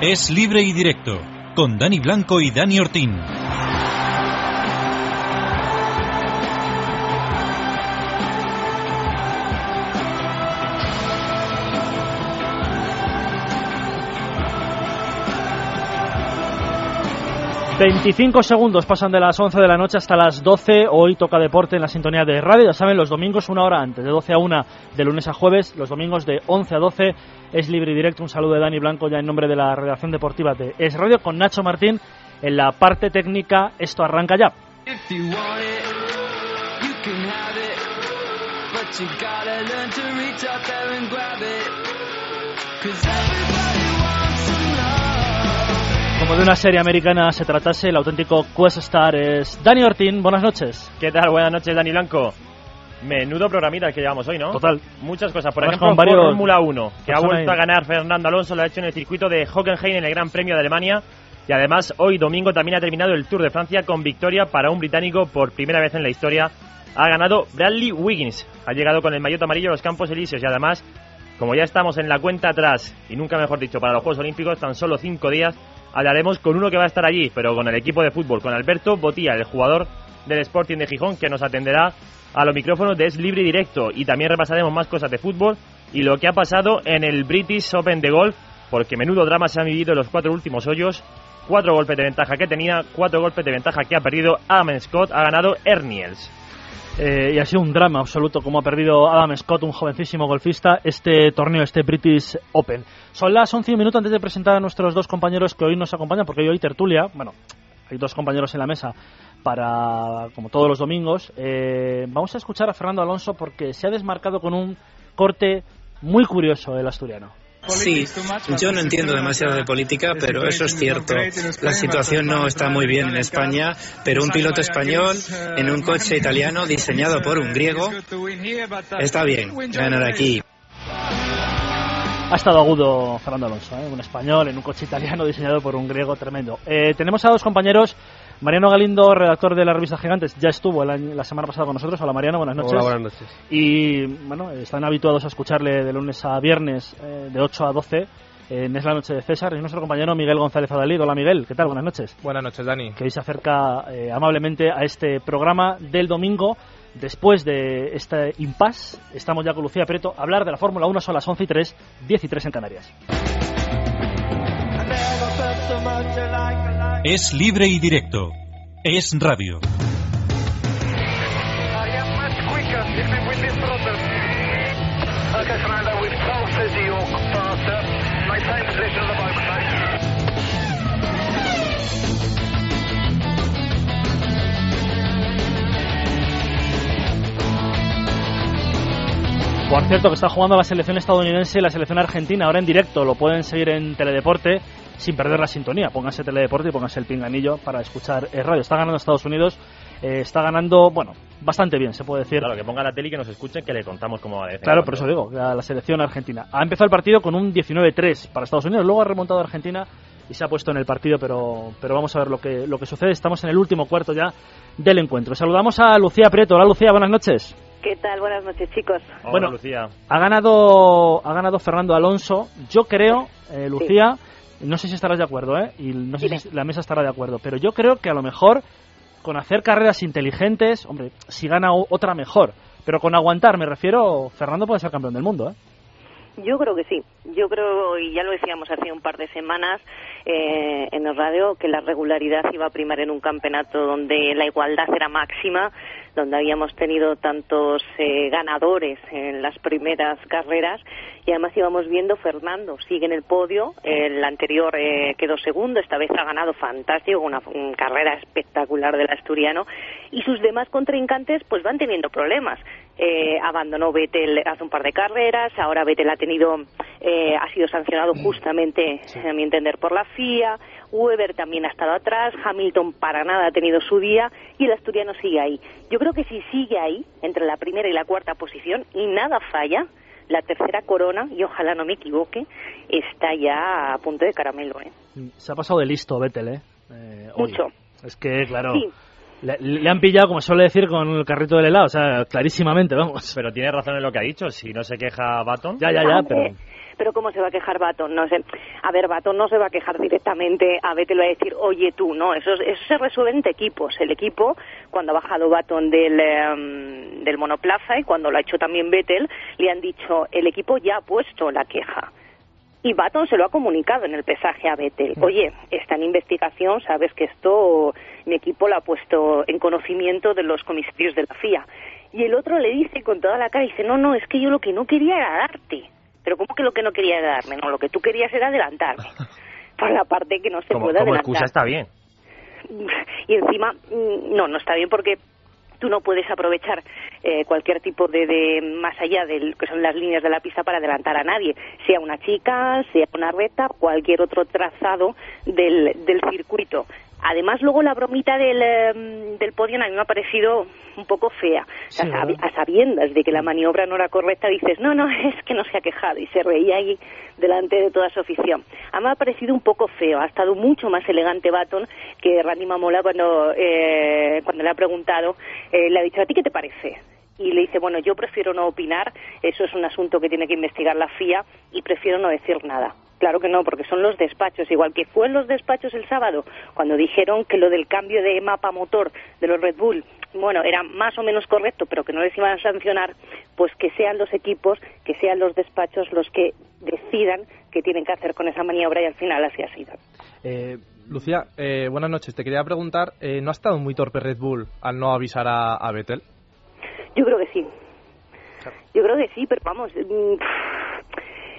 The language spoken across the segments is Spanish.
Es libre y directo con Dani Blanco y Dani Ortín. 25 segundos pasan de las 11 de la noche hasta las 12. Hoy toca deporte en la sintonía de radio. Ya saben, los domingos una hora antes, de 12 a 1, de lunes a jueves. Los domingos de 11 a 12 es libre y directo. Un saludo de Dani Blanco ya en nombre de la redacción deportiva de Es Radio con Nacho Martín en la parte técnica. Esto arranca ya. Como de una serie americana se tratase, el auténtico Quest Star es Dani Ortín. Buenas noches. ¿Qué tal? Buenas noches, Dani Blanco. Menudo programita que llevamos hoy, ¿no? Total. Muchas cosas. Por Vas ejemplo, varios- Fórmula 1, que ha vuelto a ganar Fernando Alonso, lo ha hecho en el circuito de Hockenheim en el Gran Premio de Alemania. Y además, hoy domingo también ha terminado el Tour de Francia con victoria para un británico por primera vez en la historia. Ha ganado Bradley Wiggins. Ha llegado con el maillot amarillo a los Campos Elíseos y además, como ya estamos en la cuenta atrás, y nunca mejor dicho, para los Juegos Olímpicos, tan solo cinco días, hablaremos con uno que va a estar allí, pero con el equipo de fútbol, con Alberto Botía, el jugador del Sporting de Gijón, que nos atenderá a los micrófonos de Es Libre y Directo. Y también repasaremos más cosas de fútbol y lo que ha pasado en el British Open de Golf, porque menudo drama se han vivido en los cuatro últimos hoyos. Cuatro golpes de ventaja que tenía, cuatro golpes de ventaja que ha perdido Adam Scott, ha ganado Erniels. Eh, y ha sido un drama absoluto como ha perdido Adam Scott, un jovencísimo golfista, este torneo, este British Open. Son las 11 y un minuto antes de presentar a nuestros dos compañeros que hoy nos acompañan, porque hoy hay tertulia. Bueno, hay dos compañeros en la mesa para, como todos los domingos. Eh, vamos a escuchar a Fernando Alonso porque se ha desmarcado con un corte muy curioso el asturiano. Sí, yo no entiendo demasiado de política, pero eso es cierto. La situación no está muy bien en España, pero un piloto español en un coche italiano diseñado por un griego está bien ganar aquí. Ha estado agudo Fernando Alonso, ¿eh? un español en un coche italiano diseñado por un griego tremendo. Eh, tenemos a dos compañeros. Mariano Galindo, redactor de la revista Gigantes, ya estuvo el año- la semana pasada con nosotros. Hola Mariano, buenas noches. Hola, buenas noches. Y bueno, están habituados a escucharle de lunes a viernes, eh, de 8 a 12, en Es la Noche de César. Y nuestro compañero Miguel González Adalid. Hola Miguel, ¿qué tal? Buenas noches. Buenas noches, Dani. Que hoy se acerca eh, amablemente a este programa del domingo. Después de este impasse, estamos ya con Lucía Preto a hablar de la Fórmula 1. Son las 11 y 3, 10 y 3 en Canarias. Es libre y directo. Es radio. Por cierto, que está jugando la selección estadounidense y la selección argentina ahora en directo. Lo pueden seguir en Teledeporte sin perder la sintonía. Pónganse Teledeporte y pónganse el pinganillo para escuchar el radio. Está ganando Estados Unidos. eh, está ganando, bueno, bastante bien, se puede decir. Claro, que ponga la tele y que nos escuchen, que le contamos cómo va de vez en Claro, por eso digo, la, la selección argentina. Ha empezado el partido con un 19-3 para Estados Unidos, luego ha remontado a Argentina y se ha puesto en el partido, pero, pero vamos a ver lo que, lo que sucede. Estamos en el último cuarto ya del encuentro. Saludamos a Lucía Prieto. Hola Lucía, buenas noches. ¿Qué tal? Buenas noches, chicos. Hola, Bueno, Lucía. Ha ganado, ha ganado Fernando Alonso. Yo creo, eh, Lucía, no sé si estarás de acuerdo, ¿eh? Y no sé Dime. si la mesa estará de acuerdo, pero yo creo que a lo mejor con hacer carreras inteligentes, hombre, si gana otra mejor, pero con aguantar, me refiero, Fernando puede ser campeón del mundo, ¿eh? Yo creo que sí. Yo creo, y ya lo decíamos hace un par de semanas eh, en el radio, que la regularidad iba a primar en un campeonato donde la igualdad era máxima, donde habíamos tenido tantos eh, ganadores en las primeras carreras. Y además íbamos viendo Fernando sigue en el podio, el anterior eh, quedó segundo, esta vez ha ganado fantástico, una, una carrera espectacular del asturiano. Y sus demás contrincantes pues van teniendo problemas. Eh, abandonó Vettel hace un par de carreras, ahora Vettel ha tenido, eh, ha sido sancionado justamente, a mi entender, por la FIA, Weber también ha estado atrás, Hamilton para nada ha tenido su día y el asturiano sigue ahí. Yo creo que si sigue ahí, entre la primera y la cuarta posición, y nada falla, la tercera corona, y ojalá no me equivoque, está ya a punto de caramelo, ¿eh? Se ha pasado de listo Vettel, ¿eh? Eh. Mucho. Es que, claro, Sí. Le, han pillado, como suele decir, con el carrito del helado, o sea, clarísimamente, vamos. Pero tiene razón en lo que ha dicho, si no se queja Baton. Ya, ya, ya, pero pero ¿cómo se va a quejar Baton? No sé. A ver, Baton no se va a quejar directamente a Vettel va a decir, oye tú, no, eso, eso se resuelve entre equipos. El equipo, cuando ha bajado Baton del, em, del monoplaza y cuando lo ha hecho también Vettel, le han dicho, el equipo ya ha puesto la queja. Y Baton se lo ha comunicado en el pesaje a Vettel. Mm. Oye, está en investigación, sabes que esto mi equipo lo ha puesto en conocimiento de los comisarios de la FIA. Y el otro le dice con toda la cara, dice, no, no, es que yo lo que no quería era darte. Pero ¿cómo que lo que no quería era darme? No, lo que tú querías era adelantarme. Por la parte que no se puede como adelantar. excusa está bien. Y encima, mm, no, no está bien porque tú no puedes aprovechar eh, cualquier tipo de, de, más allá de que son las líneas de la pista para adelantar a nadie, sea una chica, sea una reta, cualquier otro trazado del, del circuito. Además, luego la bromita del, em, del podio a mí me ha parecido un poco fea. a sabiendas de que la maniobra no era correcta, dices, no, no, es que no se ha quejado. Y se reía ahí delante de toda su afición. A mí me ha parecido un poco feo. Ha estado mucho más elegante Baton que Randy Mamola cuando, eh, cuando le ha preguntado. Eh, le ha dicho, ¿a ti qué te parece? y le dice, bueno, yo prefiero no opinar, eso es un asunto que tiene que investigar la FIA y prefiero no decir nada. Claro que no, porque son los despachos, igual que fue en los despachos el sábado, cuando dijeron que lo del cambio de mapa motor de los Red Bull, bueno, era más o menos correcto, pero que no les iban a sancionar, pues que sean los equipos, que sean los despachos los que decidan qué tienen que hacer con esa maniobra y al final así ha sido. Eh, Lucía, eh, buenas noches. Te quería preguntar, eh, ¿no ha estado muy torpe Red Bull al no avisar a, a Vettel? Yo creo que sí. Yo creo que sí, pero vamos, mm,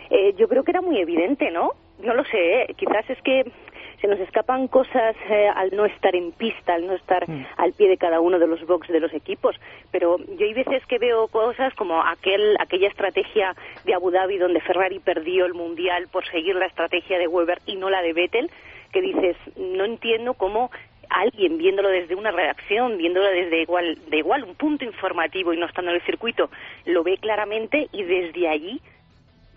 eh, yo creo que era muy evidente, ¿no? No lo sé, ¿eh? quizás es que se nos escapan cosas eh, al no estar en pista, al no estar mm. al pie de cada uno de los boxes de los equipos. Pero yo hay veces que veo cosas como aquel, aquella estrategia de Abu Dhabi donde Ferrari perdió el mundial por seguir la estrategia de Weber y no la de Vettel, que dices, no entiendo cómo alguien viéndolo desde una redacción, viéndolo desde igual, de igual un punto informativo y no estando en el circuito, lo ve claramente y desde allí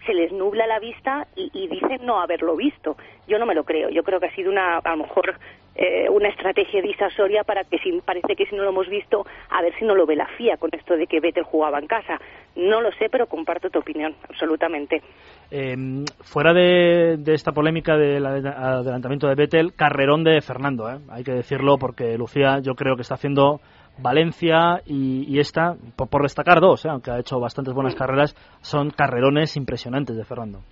se les nubla la vista y, dicen no haberlo visto. Yo no me lo creo. Yo creo que ha sido una, a lo mejor, eh, una estrategia disuasoria para que si, parece que si no lo hemos visto, a ver si no lo ve la FIA con esto de que Vettel jugaba en casa. No lo sé, pero comparto tu opinión, absolutamente. Em, fuera de, esta polémica del adelantamiento de Vettel, carrerón de Fernando, ¿eh? hay que decirlo porque Lucía yo creo que está haciendo Valencia y, esta, por, destacar dos, ¿eh? aunque ha hecho bastantes buenas carreras, son carrerones impresionantes de Fernando.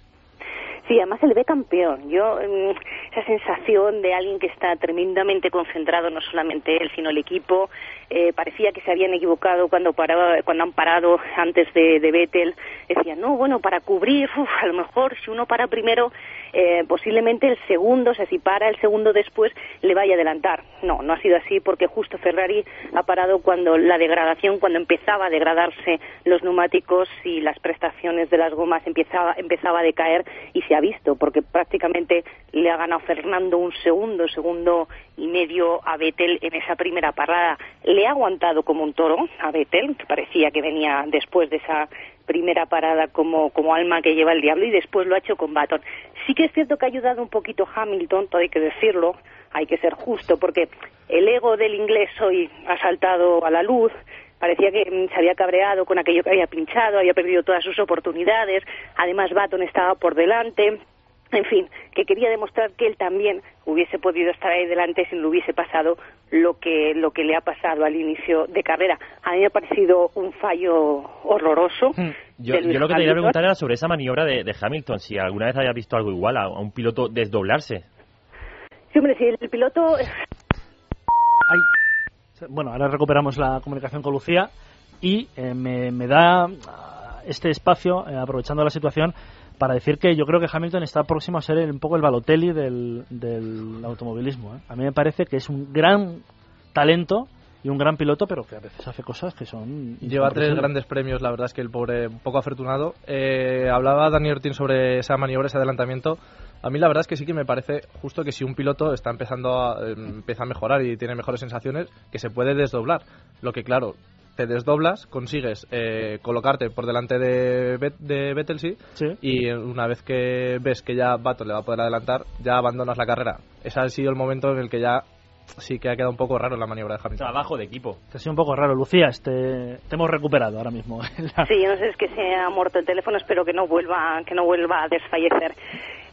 Sí, además se le ve campeón. Yo, mm, esa sensación de alguien que está tremendamente concentrado, no solamente él, sino el equipo, eh, parecía que se habían equivocado cuando, paraba, cuando han parado antes de, de Vettel. Decían, no, bueno, para cubrir, a lo mejor si uno para primero, eh, posiblemente el segundo, o sea, si para el segundo después, le vaya a adelantar. No, no ha sido así porque justo Ferrari ha parado cuando la degradación, cuando empezaba a degradarse los neumáticos y las prestaciones de las gomas empezaba, empezaba a decaer y se visto, porque prácticamente le ha ganado Fernando un segundo, segundo y medio a Vettel en esa primera parada. Le ha aguantado como un toro a Vettel, que parecía que venía después de esa primera parada como, como alma que lleva el diablo y después lo ha hecho con Baton. Sí que es cierto que ha ayudado un poquito Hamilton, todo hay que decirlo, hay que ser justo, porque el ego del inglés hoy ha saltado a la luz, parecía que mm, se había cabreado con aquello que había pinchado, había perdido todas sus oportunidades, además Baton estaba por delante, en fin, que quería demostrar que él también hubiese podido estar ahí delante si no hubiese pasado lo que, lo que le ha pasado al inicio de carrera. A mí me ha parecido un fallo horroroso. Hmm. Yo, lo que te quería preguntar era sobre esa maniobra de, Hamilton, si alguna vez había visto algo igual a, un piloto desdoblarse. Sí, hombre, si el piloto... Bueno, ahora recuperamos la comunicación con Lucía y eh, me, da ah, este espacio, eh, aprovechando la situación, para decir que yo creo que Hamilton está próximo a ser un poco el Balotelli del, del automovilismo. ¿eh? A mí me parece que es un gran talento y un gran piloto, pero que a veces hace cosas que son... Lleva tres grandes premios, la verdad es que el pobre un poco afortunado. Eh, hablaba Dani Ortín sobre esa maniobra, ese adelantamiento. A mí la verdad es que sí que me parece justo que si un piloto está empezando a, eh, empieza a mejorar y tiene mejores sensaciones, que se puede desdoblar. Lo que claro, te desdoblas, consigues eh, colocarte por delante de, de Vettel, sí, y una vez que ves que ya Bato le va a poder adelantar, ya abandonas la carrera. Ese ha sido el momento en el que ya sí que ha quedado un poco raro la maniobra de Hamilton. Trabajo de equipo. Te ha sido un poco raro, Lucía. Este, te hemos recuperado ahora mismo. Sí, yo no sé, es que se ha muerto el teléfono, espero que no vuelva, que no vuelva a desfallecer.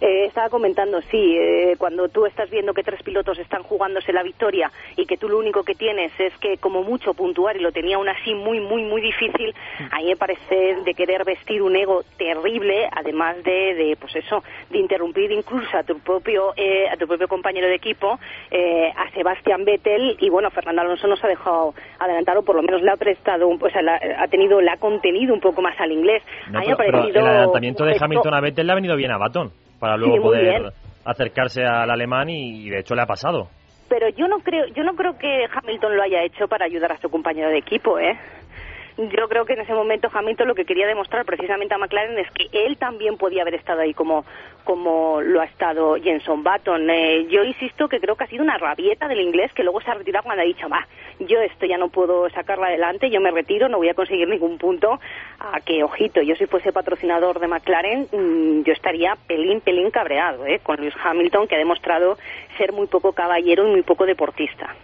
Eh, estaba comentando, sí, eh, cuando tú estás viendo que tres pilotos están jugándose la victoria y que tú lo único que tienes es que como mucho puntuar y lo tenía aún así muy, muy, muy difícil, a mí me parece de querer vestir un ego terrible, además de, de pues eso, de interrumpir incluso a tu propio, eh, a tu propio compañero de equipo, eh, a Sebastián Vettel y bueno, Fernando Alonso nos ha dejado adelantar o por lo menos le ha prestado, un- pues la- ha tenido, le ha contenido un poco más al inglés. No, a mí me ha parecido el adelantamiento de. Hamilton a Vettel le ha venido bien a Baton para luego poder acercarse al alemán y de hecho le ha pasado. pero yo no creo yo no creo que Hamilton lo haya hecho para ayudar a su compañero de equipo eh yo creo que en ese momento Hamilton lo que quería demostrar precisamente a McLaren es que él también podía haber estado ahí como como lo ha estado Jenson Button. Eh, yo insisto que creo que ha sido una rabieta del inglés que luego se ha retirado cuando ha dicho, va, yo esto ya no puedo sacarla adelante, yo me retiro, no voy a conseguir ningún punto. A que, ojito, yo si fuese patrocinador de McLaren, mm, yo estaría pelín, pelín cabreado eh, con Lewis Hamilton, que ha demostrado ser muy poco caballero y muy poco deportista.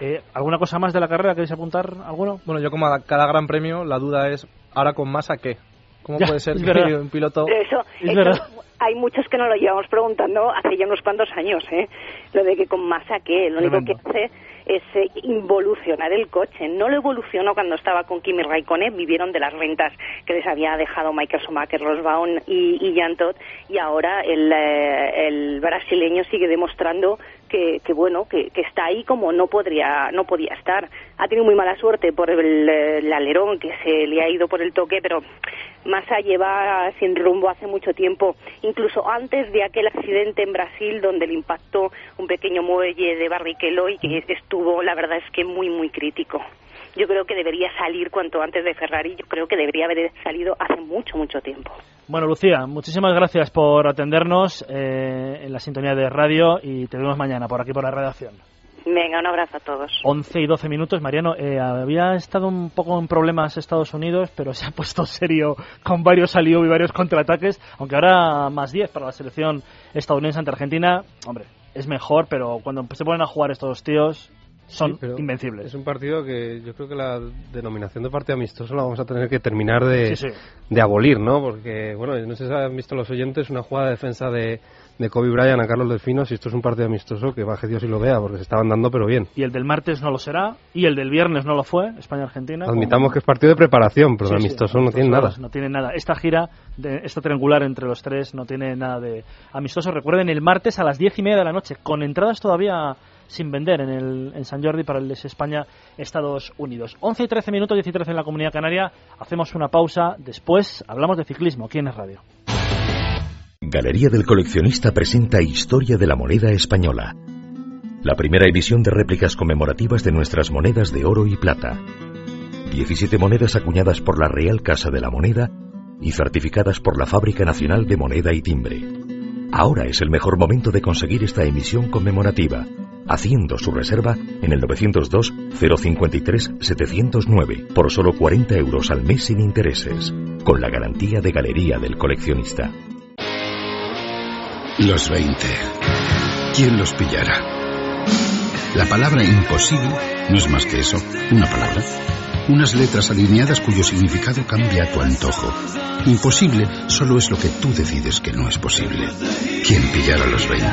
Eh, ¿Alguna cosa más de la carrera? ¿Queréis apuntar alguno? Bueno, yo como a cada gran premio, la duda es, ¿ahora con masa qué? ¿Cómo Ya, puede ser es que verdad. un piloto... Pero eso, Es eso verdad. Hay muchos que nos lo llevamos preguntando hace ya unos cuantos años, ¿eh? Lo de que con masa que lo único que hace es eh, involucionar el coche. No lo evolucionó cuando estaba con Kimi Raikkonen, vivieron de las rentas que les había dejado Michael Schumacher, Rosbaum y, y Jan Todt, y ahora el, eh, el brasileño sigue demostrando que, que bueno, que, que está ahí como no podría, no podía estar. Ha tenido muy mala suerte por el, el alerón que se le ha ido por el toque, pero Massa lleva sin rumbo hace mucho tiempo, incluso antes de aquel accidente en Brasil donde le impactó un pequeño muelle de Barrichello y que estuvo, la verdad es que muy, muy crítico. Yo creo que debería salir cuanto antes de Ferrari, yo creo que debería haber salido hace mucho, mucho tiempo. Bueno, Lucía, muchísimas gracias por atendernos eh, en la sintonía de radio y te vemos mañana por aquí por la redacción. Venga, un abrazo a todos. 11 y 12 minutos. Mariano, eh, había estado un poco en problemas Estados Unidos, pero se ha puesto serio con varios salió y varios contraataques, aunque ahora más 10 para la selección estadounidense ante Argentina. Hombre, es mejor, pero cuando se ponen a jugar estos tíos son Sí, invencibles. Es un partido que yo creo que la denominación de partido amistoso la vamos a tener que terminar de, Sí, sí. de abolir, ¿no? Porque, bueno, no sé si han visto los oyentes una jugada de defensa de, de Kobe Bryant a Carlos Delfino, si esto es un partido amistoso, que baje Dios y lo vea, porque se estaban dando, pero bien. Y el del martes no lo será, y el del viernes no lo fue, España-Argentina. Admitamos que es partido de preparación, pero Sí, de sí, amistoso no tiene nada. No tiene nada. Esta gira, de, esta triangular entre los tres, no tiene nada de amistoso. Recuerden, el martes a las diez y media de la noche, con entradas todavía sin vender en, el, en San Jordi para el de España-Estados Unidos. 11 y 13 minutos, 10 y 13 en la Comunidad Canaria. Hacemos una pausa. Después hablamos de ciclismo aquí en Es Radio. Galería del Coleccionista presenta Historia de la Moneda Española. La primera edición de réplicas conmemorativas de nuestras monedas de oro y plata. 17 monedas acuñadas por la Real Casa de la Moneda y certificadas por la Fábrica Nacional de Moneda y Timbre. Ahora es el mejor momento de conseguir esta emisión conmemorativa, haciendo su reserva en el 902 053 709 por solo 40 euros al mes sin intereses, con la garantía de Galería del Coleccionista. Los 20. ¿Quién los pillará? La palabra imposible no es más que eso, una palabra. Unas letras alineadas cuyo significado cambia a tu antojo. Imposible solo es lo que tú decides que no es posible. ¿Quién pillará los 20?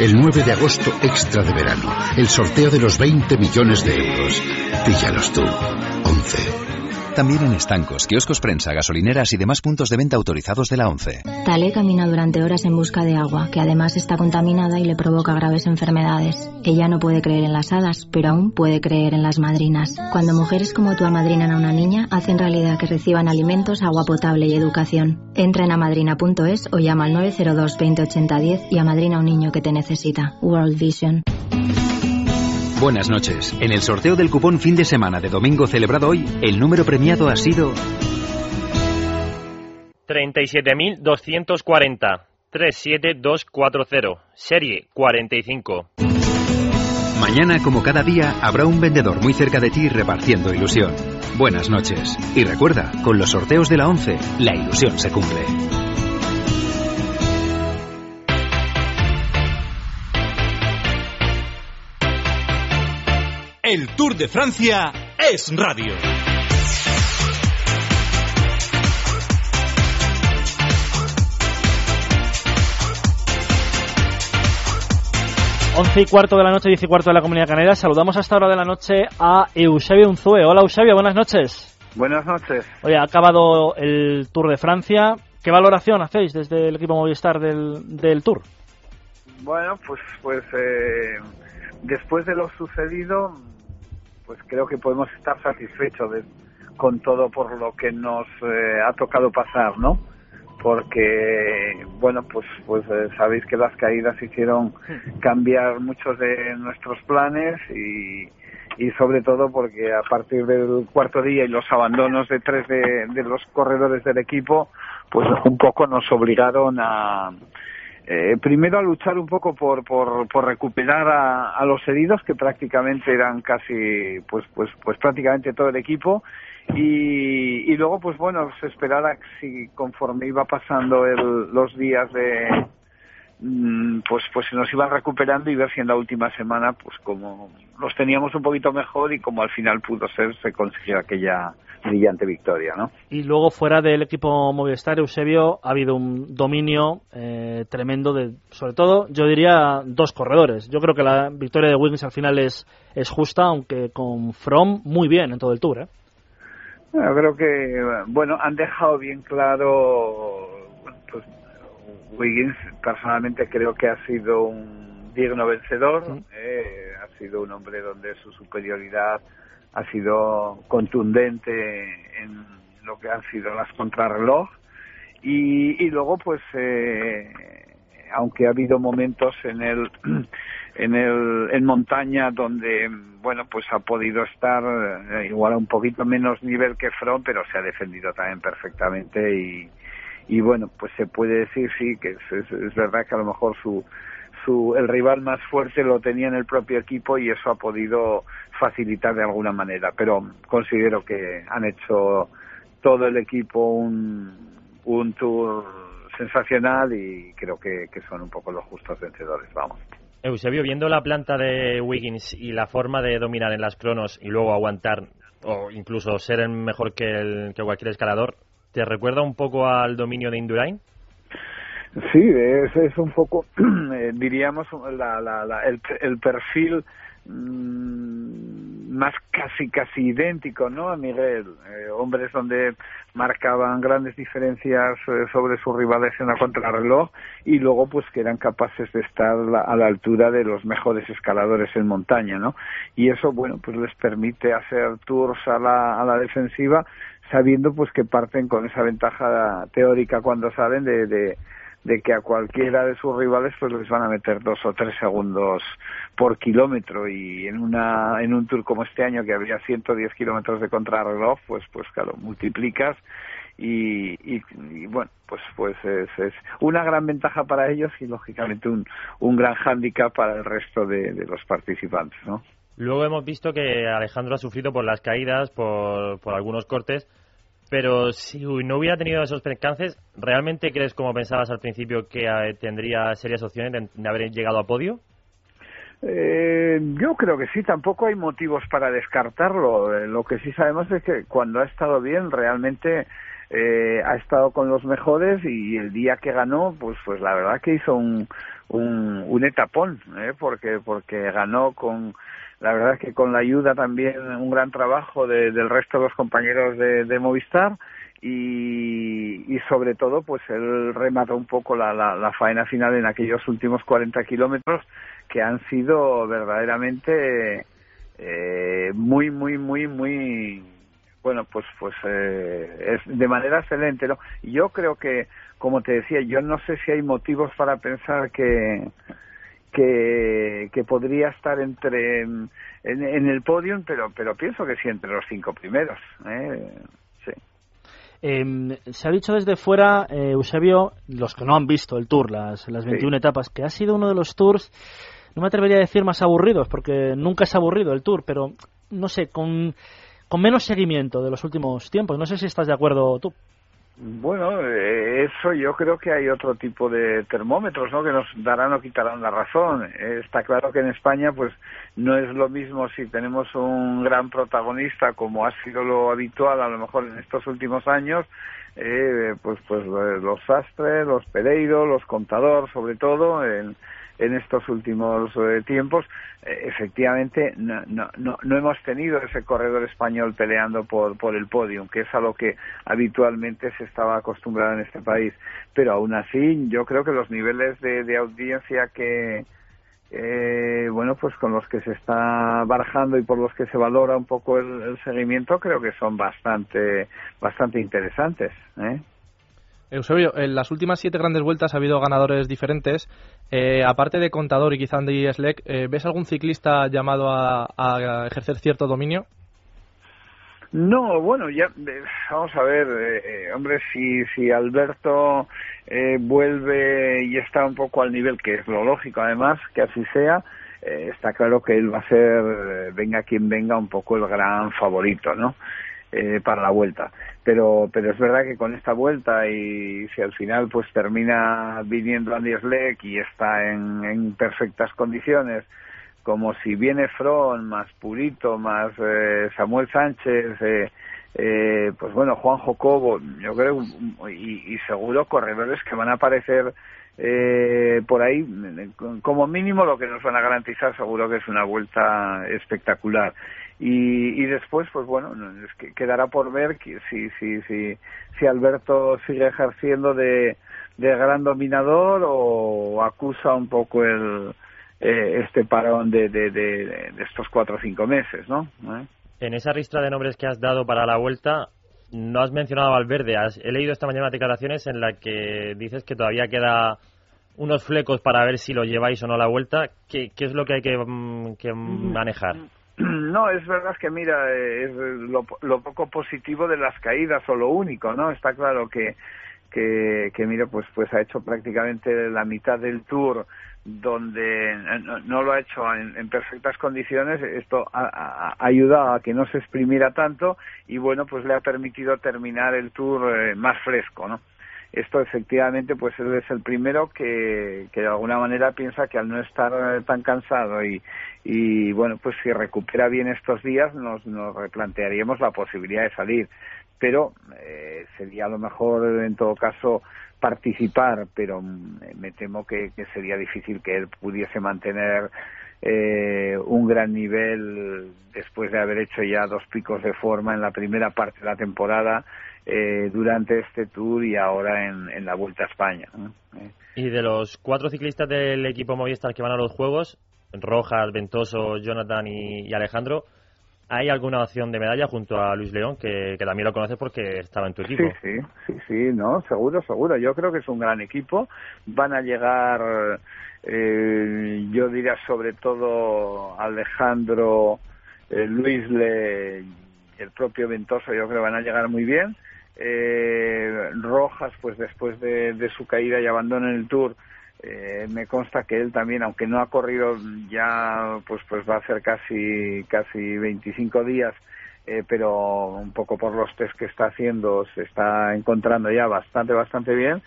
El 9 de agosto extra de verano. El sorteo de los 20 millones de euros. Píllalos tú. 11. También en estancos, kioscos prensa, gasolineras y demás puntos de venta autorizados de la ONCE. Talé camina durante horas en busca de agua, que además está contaminada y le provoca graves enfermedades. Ella no puede creer en las hadas, pero aún puede creer en las madrinas. Cuando mujeres como tú amadrinan a una niña, hacen realidad que reciban alimentos, agua potable y educación. Entra en amadrina.es o llama al 902 20 80 10 y amadrina a un niño que te necesita. World Vision. Buenas noches. En el sorteo del cupón fin de semana de domingo celebrado hoy, el número premiado ha sido 37.240. 37240. Serie 45. Mañana, como cada día, habrá un vendedor muy cerca de ti repartiendo ilusión. Buenas noches. Y recuerda, con los sorteos de la 11, la ilusión se cumple. El Tour de Francia es radio. 11 y cuarto de la noche, 10 y cuarto de la Comunidad Canaria. Saludamos a esta hora de la noche a Eusebio Unzue. Hola Eusebio, buenas noches. Buenas noches. Oye, ha acabado el Tour de Francia. ¿Qué valoración hacéis desde el equipo Movistar del, del Tour? Bueno, pues, pues eh, después de lo sucedido, pues creo que podemos estar satisfechos de, con todo por lo que nos eh, ha tocado pasar, ¿no? porque bueno pues pues eh, sabéis que las caídas hicieron cambiar muchos de nuestros planes y, y sobre todo porque a partir del cuarto día y los abandonos de tres de, de los corredores del equipo pues un poco nos obligaron a eh, primero a luchar un poco por, por, por recuperar a, a, los heridos que prácticamente eran casi pues pues pues prácticamente todo el equipo. Y, y luego pues bueno se esperara si conforme iba pasando el, los días de pues pues se nos iban recuperando y ver si en la última semana pues como los teníamos un poquito mejor y como al final pudo ser se consiguió aquella brillante victoria, ¿no? Y luego fuera del equipo Movistar, Eusebio, ha habido un dominio eh, tremendo de, sobre todo, yo diría, dos corredores. Yo creo que la victoria de Wiggins al final es, es justa, aunque con From muy bien en todo el Tour, ¿eh? Yo creo que, bueno, han dejado bien claro, pues Wiggins personalmente creo que ha sido un digno vencedor, eh, ha sido un hombre donde su superioridad ha sido contundente en lo que han sido las contrarreloj. Y, y luego pues eh, aunque ha habido momentos en el en el en montaña donde bueno pues ha podido estar eh, igual a un poquito menos nivel que Front pero se ha defendido también perfectamente y y bueno pues se puede decir sí que es, verdad que a lo mejor su su el rival más fuerte lo tenía en el propio equipo y eso ha podido facilitar de alguna manera pero considero que han hecho todo el equipo un un tour sensacional y creo que, que son un poco los justos vencedores vamos. Eusebio, viendo la planta de Wiggins y la forma de dominar en las cronos y luego aguantar o incluso ser mejor que, el, que cualquier escalador, ¿te recuerda un poco al dominio de Indurain? Sí, es, un poco, eh, diríamos, el, perfil mmm, más casi casi idéntico no a Miguel eh, hombres donde marcaban grandes diferencias eh, sobre sus rivales en la contrarreloj y luego pues que eran capaces de estar a la altura de los mejores escaladores en montaña no y eso bueno pues les permite hacer tours a la, a la defensiva sabiendo pues que parten con esa ventaja teórica cuando salen de, de que a cualquiera de sus rivales pues les van a meter dos o tres segundos por kilómetro. Y en una en un tour como este año que habría 110 kilómetros de contrarreloj pues pues claro multiplicas. Y, y, y, bueno pues pues es, es, una gran ventaja para ellos y lógicamente un, un gran hándicap para el resto de, de los participantes no luego hemos visto que Alejandro ha sufrido por las caídas por, por algunos cortes pero si no hubiera tenido esos percances, ¿realmente crees, como pensabas al principio, que eh, tendría serias opciones de, haber llegado a podio? Eh, yo creo que sí, tampoco hay motivos para descartarlo. Eh, lo que sí sabemos es que cuando ha estado bien, realmente eh, ha estado con los mejores y el día que ganó, pues, pues la verdad que hizo un, un, un etapón, ¿eh? porque, porque ganó con la verdad es que con la ayuda también un gran trabajo de, del resto de los compañeros de, de Movistar y, y, sobre todo pues él remató un poco la, la, la faena final en aquellos últimos 40 kilómetros que han sido verdaderamente eh, muy muy muy muy bueno pues pues eh, es de manera excelente no yo creo que como te decía yo no sé si hay motivos para pensar que que, que podría estar entre en, en el podium, pero pero pienso que sí entre los cinco primeros. ¿eh? Sí. Eh, se ha dicho desde fuera, eh, Eusebio, los que no han visto el tour, las, las 21 sí. etapas, que ha sido uno de los tours, no me atrevería a decir más aburridos, porque nunca es aburrido el tour, pero no sé, con, con menos seguimiento de los últimos tiempos. No sé si estás de acuerdo tú. Bueno, eh, eso yo creo que hay otro tipo de termómetros, ¿no? Que nos darán o quitarán la razón. Está claro que en España, pues, no es lo mismo si tenemos un gran protagonista como ha sido lo habitual a lo mejor en estos últimos años, eh, pues, pues los Sastre, los Pereiro, los Contador, sobre todo, en, en estos últimos eh, tiempos, eh, efectivamente no, no, no, hemos tenido ese corredor español peleando por, por el podium, que es a lo que habitualmente se estaba acostumbrado en este país. Pero aún así, yo creo que los niveles de, de audiencia que, eh, bueno, pues con los que se está barajando y por los que se valora un poco el, el seguimiento, creo que son bastante, bastante interesantes. ¿eh? Eusebio, en las últimas siete grandes vueltas ha habido ganadores diferentes. Eh, aparte de Contador y quizá Andy Schleck, eh, ¿ves algún ciclista llamado a, ejercer cierto dominio? No, bueno, ya vamos a ver, eh, hombre, si, si Alberto vuelve y está un poco al nivel que es lo lógico, además, que así sea, está claro que él va a ser, venga quien venga, un poco el gran favorito, ¿no? Eh, para la vuelta. Pero, pero es verdad que con esta vuelta y si al final pues termina viniendo Andy Schleck y está en, perfectas condiciones, como si viene Fron más Purito más eh, Samuel Sánchez, eh, eh, pues bueno, Juan Jocobo, yo creo, y, y seguro corredores que van a aparecer eh, por ahí, como mínimo lo que nos van a garantizar seguro que es una vuelta espectacular. Y, y después, pues bueno, es que quedará por ver si, si, si, si Alberto sigue ejerciendo de, de gran dominador o acusa un poco el, eh, este parón de, de, de, estos cuatro o cinco meses, ¿no? ¿Eh? En esa ristra de nombres que has dado para la vuelta, no has mencionado a Valverde. he leído esta mañana declaraciones en las que dices que todavía queda unos flecos para ver si lo lleváis o no a la vuelta. ¿Qué, qué es lo que hay que, mm, que manejar? No, es verdad que mira, es lo, poco positivo de las caídas o lo único, ¿no? Está claro que que, que mira, pues pues ha hecho prácticamente la mitad del tour donde no, lo ha hecho en, perfectas condiciones, esto ha, ayudado a que no se exprimiera tanto y bueno, pues le ha permitido terminar el tour eh, más fresco, ¿no? Esto efectivamente pues él es el primero que, que de alguna manera piensa que al no estar tan cansado y, y bueno pues si recupera bien estos días nos, nos replantearíamos la posibilidad de salir. Pero eh, sería a lo mejor en todo caso participar pero mm, me temo que, que sería difícil que él pudiese mantener eh, un gran nivel después de haber hecho ya dos picos de forma en la primera parte de la temporada eh, durante este tour y ahora en, la Vuelta a España. Eh. Y de los cuatro ciclistas del equipo Movistar que van a los Juegos, Rojas, Ventoso, Jonathan y, Alejandro, ¿hay alguna opción de medalla junto a Luis León, que, también lo conoces porque estaba en tu equipo? Sí, sí, sí, sí, no, seguro, seguro. Yo creo que es un gran equipo. Van a llegar, eh, yo diría sobre todo Alejandro, Luis Le, el propio Ventoso, yo creo que van a llegar muy bien. Eh, Rojas, pues después de, su caída y abandono en el Tour, eh, me consta que él también, aunque no ha corrido ya, pues pues va a hacer casi casi 25 días, eh, pero un poco por los test que está haciendo se está encontrando ya bastante bastante bien.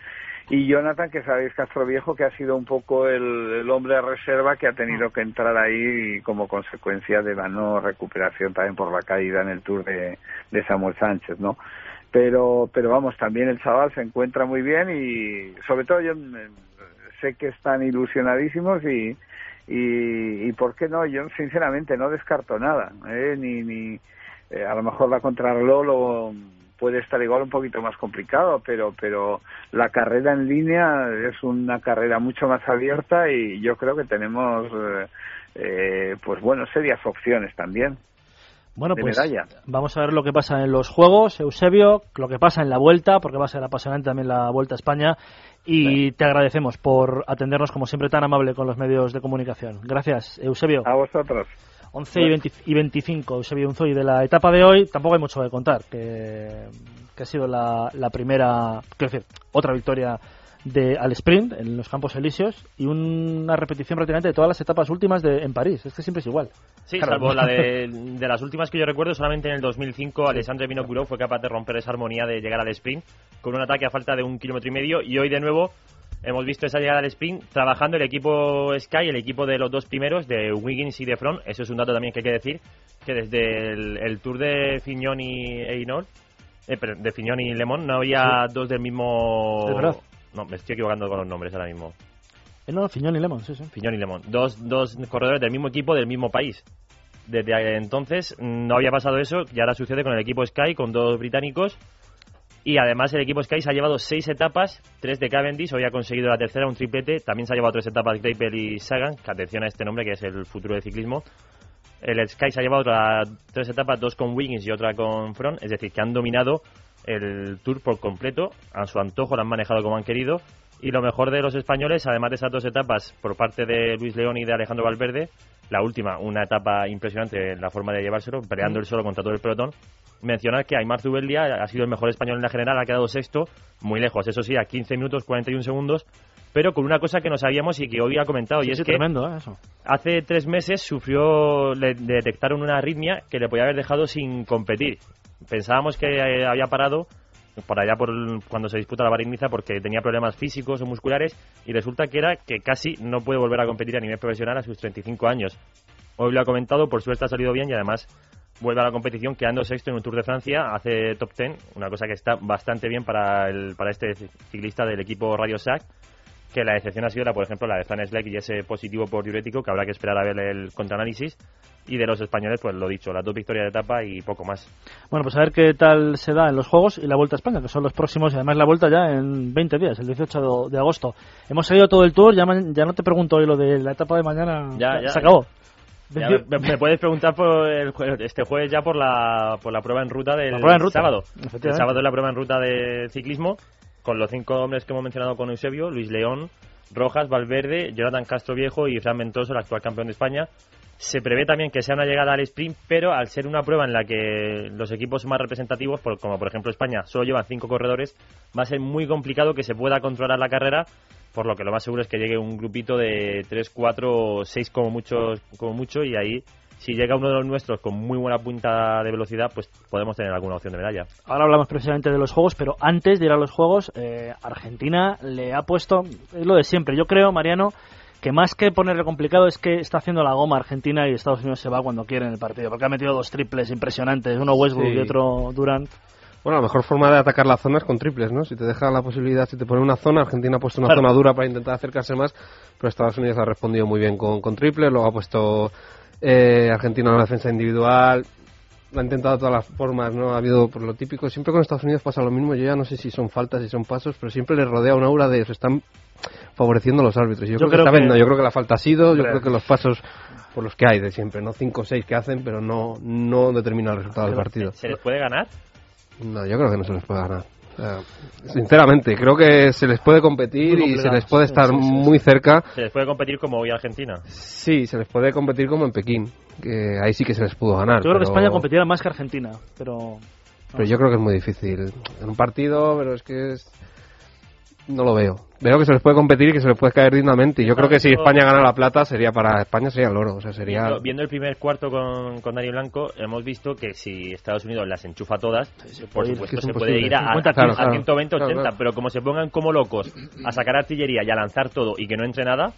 Y Jonathan, que sabéis Castro Viejo, que ha sido un poco el, hombre de reserva que ha tenido que entrar ahí como consecuencia de la no recuperación también por la caída en el Tour de Samuel Sánchez, ¿no? Pero pero vamos también el chaval se encuentra muy bien y sobre todo yo mm, sé que están ilusionadísimos y y, y por qué no yo sinceramente no descarto nada ¿eh? ni ni eh, a lo mejor la contrarreloj lo puede estar igual un poquito más complicado pero pero la carrera en línea es una carrera mucho más abierta y yo creo que tenemos eh, eh pues bueno serias opciones también bueno, pues vamos a ver lo que pasa en los Juegos, Eusebio, lo que pasa en la Vuelta, porque va a ser apasionante también la Vuelta a España. Y te agradecemos por atendernos, como siempre, tan amable con los medios de comunicación. Gracias, Eusebio. A vosotros. 11 y, 25, Eusebio Unzoy. De la etapa de hoy tampoco hay mucho que contar, que, que ha sido la, la primera, quiero decir, otra victoria de, al sprint en los Campos Elíseos y una repetición prácticamente de todas las etapas últimas de, en París. Es que siempre es igual. Sí, Claro. salvo la de, de las últimas que yo recuerdo, solamente en el 2005 Alexandre Vinokurov fue capaz de romper esa armonía de llegar al sprint con un ataque a falta de un kilómetro y medio y hoy de nuevo hemos visto esa llegada al sprint trabajando el equipo Sky, el equipo de los dos primeros, de Wiggins y de Front. Eso es un dato también que hay que decir, que desde el, el Tour de Fiñón y Einor, eh, de Fiñón y Lemón no había dos del mismo... No, me estoy equivocando con los nombres ahora mismo. Eh, no, Fiñón y Lemon, sí, sí. Fiñón y Lemón. Dos, dos corredores del mismo equipo, del mismo país. Desde entonces mm, no había pasado eso y ahora sucede con el equipo Sky, con dos británicos. Y además el equipo Sky se ha llevado seis etapas, tres de Cavendish, hoy ha conseguido la tercera, un triplete. También se ha llevado tres etapas Greipel y Sagan, que atención a este nombre que es el futuro del ciclismo. El Sky se ha llevado otras tres etapas, dos con Wiggins y otra con Front, es decir, que han dominado el Tour por completo, a su antojo lo han manejado como han querido. Y lo mejor de los españoles, además de esas dos etapas por parte de Luis León y de Alejandro Valverde, la última, una etapa impresionante en la forma de llevárselo, peleando el solo contra todo el pelotón. Mencionar que Aymar Zubeldia ha sido el mejor español en la general, ha quedado sexto, muy lejos, eso sí, a 15 minutos 41 segundos, pero con una cosa que no sabíamos y que hoy ha comentado, y es que tremendo, ¿eh? Eso. hace tres meses sufrió, le detectaron una arritmia que le podía haber dejado sin competir. Pensábamos que eh, había parado por allá por cuando se disputa la Bariniza porque tenía problemas físicos o musculares y resulta que era que casi no puede volver a competir a nivel profesional a sus 35 años. Hoy lo ha comentado, por suerte ha salido bien y además vuelve a la competición quedando sexto en un Tour de Francia, hace top 10, una cosa que está bastante bien para, el, para este ciclista del equipo Radio Sac que la excepción ha sido, la, por ejemplo, la de Fran Schleck y ese positivo por diurético, que habrá que esperar a ver el contraanálisis. Y de los españoles, pues lo dicho, las dos victorias de etapa y poco más. Bueno, pues a ver qué tal se da en los Juegos y la Vuelta a España, que son los próximos, y además la Vuelta ya en 20 días, el 18 de, agosto. Hemos seguido todo el Tour, ya, ya no te pregunto hoy lo de la etapa de mañana, Ya, ya. se acabó. Ya me, me puedes preguntar por el este jueves ya por la, por la prueba en ruta del La prueba en ruta, sábado. El sábado es la prueba en ruta de ciclismo con los cinco hombres que hemos mencionado con Eusebio, Luis León, Rojas, Valverde, Jonathan Castro Viejo y Fran Mentoso, el actual campeón de España. Se prevé también que sea una llegada al sprint, pero al ser una prueba en la que los equipos más representativos, como por ejemplo España, solo llevan cinco corredores, va a ser muy complicado que se pueda controlar la carrera, por lo que lo más seguro es que llegue un grupito de 3, 4, 6 como mucho, como mucho y ahí si llega uno de los nuestros con muy buena punta de velocidad, pues podemos tener alguna opción de medalla. Ahora hablamos precisamente de los Juegos, pero antes de ir a los Juegos, eh, Argentina le ha puesto, es lo de siempre, yo creo, Mariano, que más que ponerle complicado es que está haciendo la goma Argentina y Estados Unidos se va cuando quiere en el partido, porque ha metido dos triples impresionantes, uno Westbrook Sí. y otro Durant. Bueno, la mejor forma de atacar la zona es con triples, ¿no? Si te deja la posibilidad, si te pone una zona, Argentina ha puesto una Claro. zona dura para intentar acercarse más, pero Estados Unidos ha respondido muy bien con, con triples, luego ha puesto eh, Argentina una defensa individual, lo ha intentado de todas las formas, ¿no? Ha habido, por lo típico, siempre con Estados Unidos pasa lo mismo, yo ya no sé si son faltas, si son pasos, pero siempre les rodea una aura de se están favoreciendo los árbitros. Yo, Yo creo, que, vez que- no, yo creo que la falta ha sido, yo creo que los pasos por los que hay de siempre, no 5 o 6 que hacen, pero no, no determina el resultado del partido. ¿Se les puede ganar? No, yo creo que no se les puede ganar. Sea, sinceramente, creo que se les puede competir y se les puede estar sí, sí, sí. muy cerca. ¿Se les puede competir como hoy Argentina? Sí, se les puede competir como en Pekín, que ahí sí que se les pudo ganar. Yo creo que España competirá más que Argentina, pero... Pero yo creo que es muy difícil. En un partido, pero es que es... no lo veo. Veo que se les puede competir y que se les puede caer dignamente. Y yo creo que si España gana la plata, sería para España sería el oro. O sea, sería... Viendo, viendo el primer cuarto con, con Dani Blanco, hemos visto que si Estados Unidos las enchufa todas, por supuesto se puede ir a, a, 50, a claro, 120, 80, claro, claro. pero como se pongan como locos a sacar artillería y a lanzar todo y que no entre nada,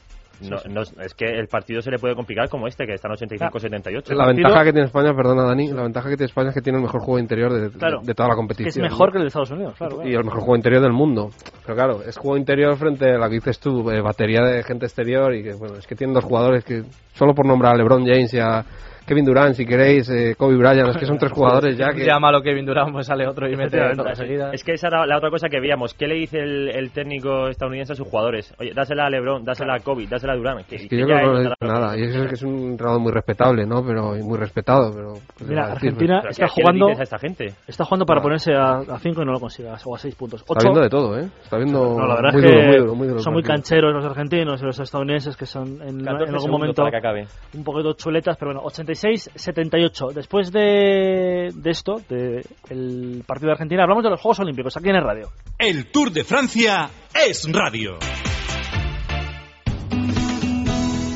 no, no- es que el partido se le puede complicar como este, que están 85-78. La partido- ventaja que tiene España, perdona Dani, la ventaja que tiene España es que tiene el mejor juego interior de, de- Claro. de toda la Que competición. es mejor ¿no? que el de Estados Unidos, claro. claro. y el mejor juego interior del mundo. Pero claro, es juego interior frente a la que dices tú, eh, batería de gente exterior y que, bueno, es que tienen dos jugadores que, solo por nombrar a LeBron James y a Kevin Durant, si queréis, eh, Kobe Bryant, es que son tres jugadores ya que... Llámalo Kevin Durant, pues sale otro y mete todo enseguida. Es que esa era la otra cosa que veíamos. ¿Qué le dice el, el técnico estadounidense a sus jugadores? Oye, dásela a LeBron, dásela a Kobe, dásela a Durant. Que, Es que yo creo que no le dice nada, y eso es que es un entrenador muy respetable, ¿no? Pero y muy respetado, pero... ¿qué le Mira? Argentina Pero está ¿qué- qué le jugando, a esta gente? está jugando para Ah. ponerse a 5 y no lo consiga, o a 6 puntos. Está Ocho- viendo de todo, ¿eh? Está viendo No, la verdad muy es que duro, muy duro, muy duro son muy cancheros los argentinos y los estadounidenses que son en, en 14 algún momento para que acabe. un poquito chuletas, pero bueno, 76-78. Después de, de esto, del el partido de Argentina, hablamos de los Juegos Olímpicos aquí en el radio. El Tour de Francia es radio.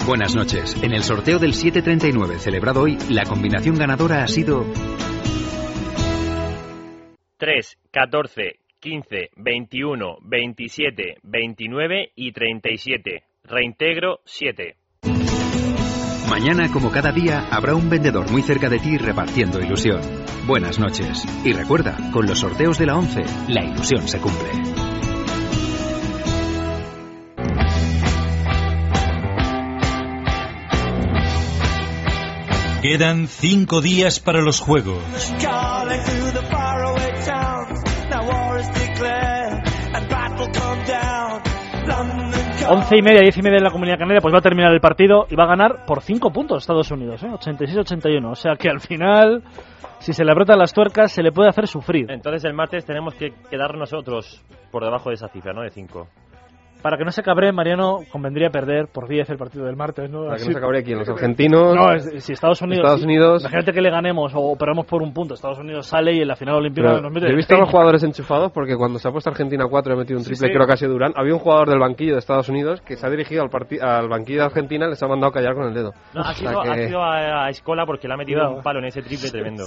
Buenas noches. En el sorteo del 739 celebrado hoy, la combinación ganadora ha sido 3, 14, 15, 21, 27, 29 y 37. Reintegro 7. Mañana, como cada día, habrá un vendedor muy cerca de ti repartiendo ilusión. Buenas noches. Y recuerda, con los sorteos de la 11, la ilusión se cumple. Quedan cinco días para los Juegos. Once y media, diez y media en la Comunidad Canaria, pues va a terminar el partido y va a ganar por cinco puntos Estados Unidos, ¿eh? 86-81. O sea que al final, si se le apretan las tuercas, se le puede hacer sufrir. Entonces el martes tenemos que quedar nosotros por debajo de esa cifra, ¿no? De 5. Para que no se cabre, Mariano, convendría perder por 10 el partido del martes, ¿no? Para que Así- no se cabre quién, los argentinos. No, es- si Estados Unidos. Estados Unidos. Imagínate que le ganemos o perdamos por un punto. Estados Unidos sale y en la final olímpica Pero nos mete. he visto a los 30. jugadores enchufados porque cuando se ha puesto Argentina 4 y ha metido un Sí, triple, sí. creo que ha sido Durán. Había un jugador del banquillo de Estados Unidos que se ha dirigido al, al banquillo de Argentina y les ha mandado callar con el dedo. No, ha sido, que- ha sido a, a Escola porque le ha metido Cuidado. un palo en ese triple tremendo.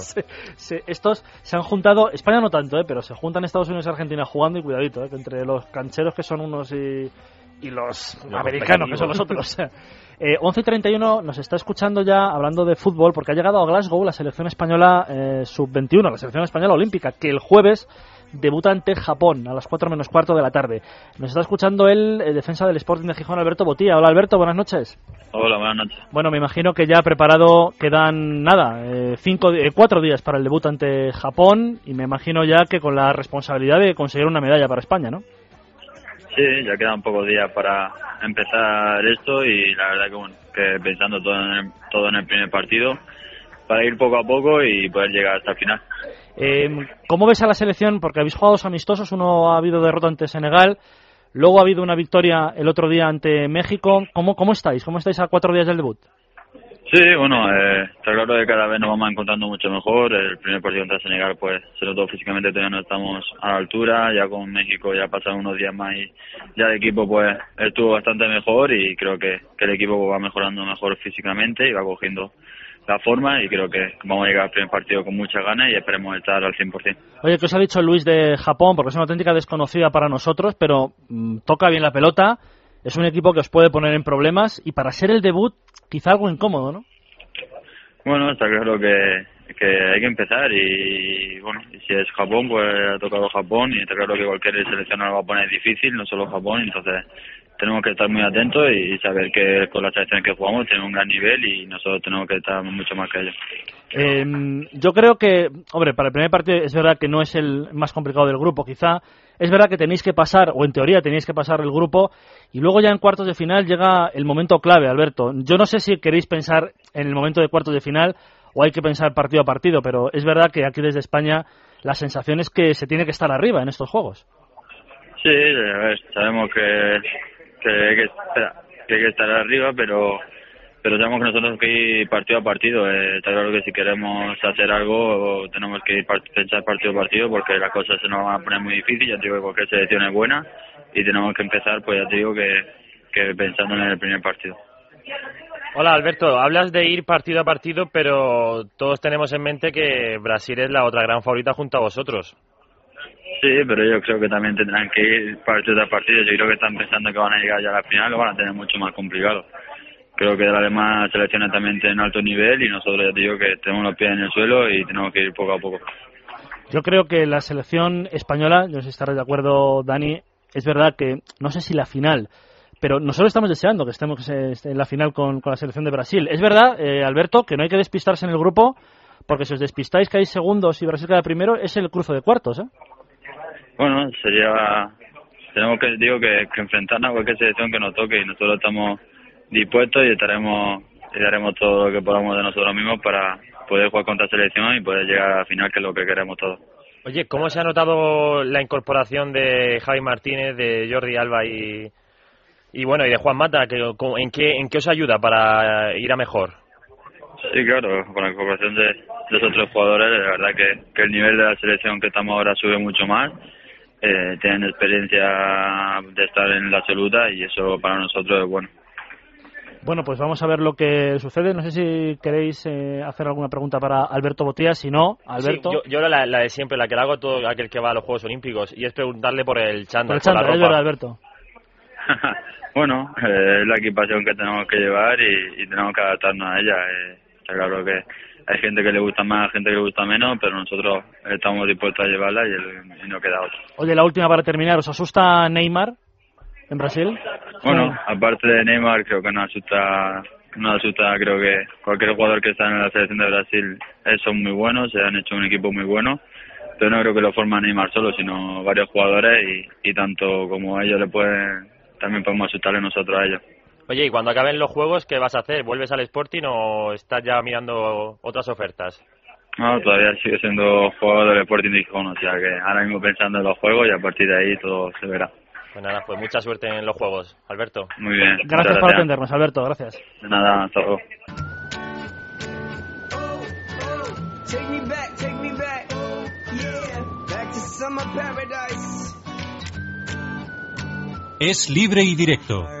Se- estos se han juntado, España no tanto, ¿eh? pero se juntan Estados Unidos y Argentina jugando y cuidadito, ¿eh? que entre los cancheros que son unos y, y los, americanos que son los competitivos. otros. Eh, 11 y 31 nos está escuchando ya hablando de fútbol porque ha llegado a Glasgow la selección española eh, sub-21, la selección española olímpica, que el jueves debuta ante Japón a las 4 menos cuarto de la tarde. Nos está escuchando el eh, defensa del Sporting de Gijón, Alberto Botía. Hola Alberto, buenas noches. Hola, buenas noches. Bueno, me imagino que ya preparado quedan nada, eh, cinco, eh, cuatro días para el debut ante Japón y me imagino ya que con la responsabilidad de conseguir una medalla para España, ¿no? Sí, ya quedan pocos días para empezar esto y la verdad que, bueno, que pensando todo en, el, todo en el primer partido para ir poco a poco y poder llegar hasta el final. Eh, ¿Cómo ves a la selección? Porque habéis jugado dos amistosos, uno ha habido derrota ante Senegal, luego ha habido una victoria el otro día ante México. ¿Cómo, cómo estáis? ¿Cómo estáis a cuatro días del debut? Sí, bueno, eh, está claro que cada vez nos vamos encontrando mucho mejor. El primer partido contra Senegal, pues, se notó físicamente todavía no estamos a la altura. Ya con México ya pasaron unos días más y ya el equipo, pues, estuvo bastante mejor y creo que, el equipo va mejorando mejor físicamente y va cogiendo la forma y creo que vamos a llegar al primer partido con muchas ganas y esperemos estar al 100%. Oye, ¿qué os ha dicho Luis de Japón? Porque es una auténtica desconocida para nosotros, pero mm, toca bien la pelota. Es un equipo que os puede poner en problemas y para ser el debut, quizá algo incómodo, ¿no? Bueno, está claro que, que hay que empezar y bueno, si es Japón, pues ha tocado Japón y está claro que cualquier selección nos lo va a poner difícil, no solo Japón, entonces tenemos que estar muy atentos y saber que con las selecciones que jugamos tenemos un gran nivel y nosotros tenemos que estar mucho más que ellos. Eh, yo creo que, hombre, para el primer partido es verdad que no es el más complicado del grupo, quizá. Es verdad que tenéis que pasar, o en teoría tenéis que pasar el grupo, y luego ya en cuartos de final llega el momento clave, Alberto. Yo no sé si queréis pensar en el momento de cuartos de final o hay que pensar partido a partido, pero es verdad que aquí desde España la sensación es que se tiene que estar arriba en estos juegos. Sí, a ver, sabemos que, que, hay que, estar- que estar arriba, pero pero sabemos que nosotros que ir partido a partido. Eh, está claro que si queremos hacer algo tenemos que ir par- pensar partido a partido porque las cosas se nos van a poner muy difíciles. Ya te digo que cualquier selección es buena y tenemos que empezar, pues ya te digo que, que pensando en el primer partido. Hola Alberto, hablas de ir partido a partido, pero todos tenemos en mente que Brasil es la otra gran favorita junto a vosotros. Sí, pero yo creo que también tendrán que ir partido a partido. Yo creo que están pensando que van a llegar ya a la final, lo van a tener mucho más complicado. Creo que las demás selecciones también tienen alto nivel y nosotros ya te digo que tenemos los pies en el suelo y tenemos que ir poco a poco. Yo creo que la selección española, no sé si estarás de acuerdo, Dani, es verdad que no sé si la final, pero nosotros estamos deseando que estemos en la final con, con la selección de Brasil. Es verdad, eh, Alberto, que no hay que despistarse en el grupo, porque si os despistáis que hay segundos y Brasil queda primero, es el cruce de cuartos, ¿eh? Bueno, sería. Tenemos que, digo, que, que enfrentarnos a cualquier selección que nos toque y nosotros estamos dispuestos y estaremos y daremos todo lo que podamos de nosotros mismos para poder jugar contra selección y poder llegar a la final, que es lo que queremos todos. Oye, ¿cómo se ha notado la incorporación de Javi Martínez, de Jordi Alba y, y bueno, y de Juan Mata? Que, ¿en, qué, ¿En qué os ayuda para ir a mejor? Sí, claro, con la incorporación de, esos tres jugadores, la verdad que, que el nivel de la selección que estamos ahora sube mucho más. Eh, tienen experiencia de estar en la absoluta y eso para nosotros es bueno. Bueno, pues vamos a ver lo que sucede. No sé si queréis eh, hacer alguna pregunta para Alberto Botía. Si no, Alberto. Sí, yo, yo la, la, de siempre, la que le hago a todo aquel que va a los Juegos Olímpicos, y es preguntarle por el chándal. Por el chándal, por es la verdad, ropa. Alberto. bueno, eh, es la equipación que tenemos que llevar y, y tenemos que adaptarnos a ella. Eh, está claro que hay gente que le gusta más, gente que le gusta menos, pero nosotros estamos dispuestos a llevarla y, el, y no queda otra. Oye, la última para terminar. ¿Os asusta Neymar en Brasil? Bueno, aparte de Neymar, creo que nos asusta, nos asusta, creo que cualquier jugador que está en la selección de Brasil eh, son muy buenos, se han hecho un equipo muy bueno, pero no creo que lo forma Neymar solo, sino varios jugadores y, y tanto como ellos le pueden, también podemos asustarle nosotros a ellos. Oye, y cuando acaben los Juegos, ¿qué vas a hacer? ¿Vuelves al Sporting o estás ya mirando otras ofertas? No, todavía sigue siendo jugador del Sporting de Gijón, o sea que ahora mismo pensando en los juegos y a partir de ahí todo se verá. Pues nada, pues mucha suerte en los Juegos, Alberto. Muy bien. Gracias, muchas por atendernos, Alberto. Gracias. De nada, hasta luego. Es libre y directo.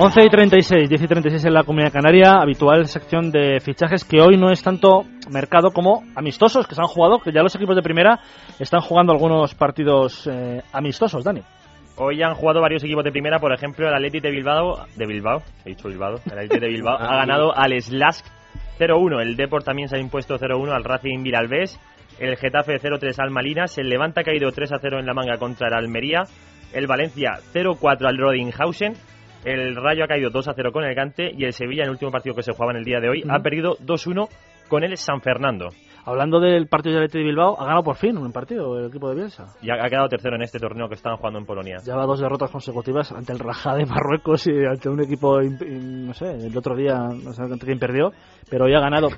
11 y 36, 10 y 36 en la Comunidad Canaria, habitual sección de fichajes que hoy no es tanto mercado como amistosos que se han jugado, que ya los equipos de primera están jugando algunos partidos eh, amistosos, Dani. Hoy han jugado varios equipos de primera, por ejemplo, el Athletic de Bilbao, de Bilbao, he dicho Bilbao, el de Bilbao ha ganado al Slask 0-1, el Deport también se ha impuesto 0-1 al Racing Viralbés, el Getafe 0-3 al Malinas, el Levante ha caído 3-0 en la manga contra el Almería, el Valencia 0-4 al Rodinghausen, el Rayo ha caído 2-0 con el Gante y el Sevilla, en el último partido que se jugaba en el día de hoy, ha perdido 2-1 con el San Fernando. Hablando del partido de Athletic de Bilbao, ha ganado por fin un partido el equipo de Bielsa. Y ha, quedado tercero en este torneo que están jugando en Polonia. Lleva dos derrotas consecutivas ante el Rajá de Marruecos y ante un equipo, in- in- no sé, el otro día no sé ante quién perdió, pero hoy ha ganado.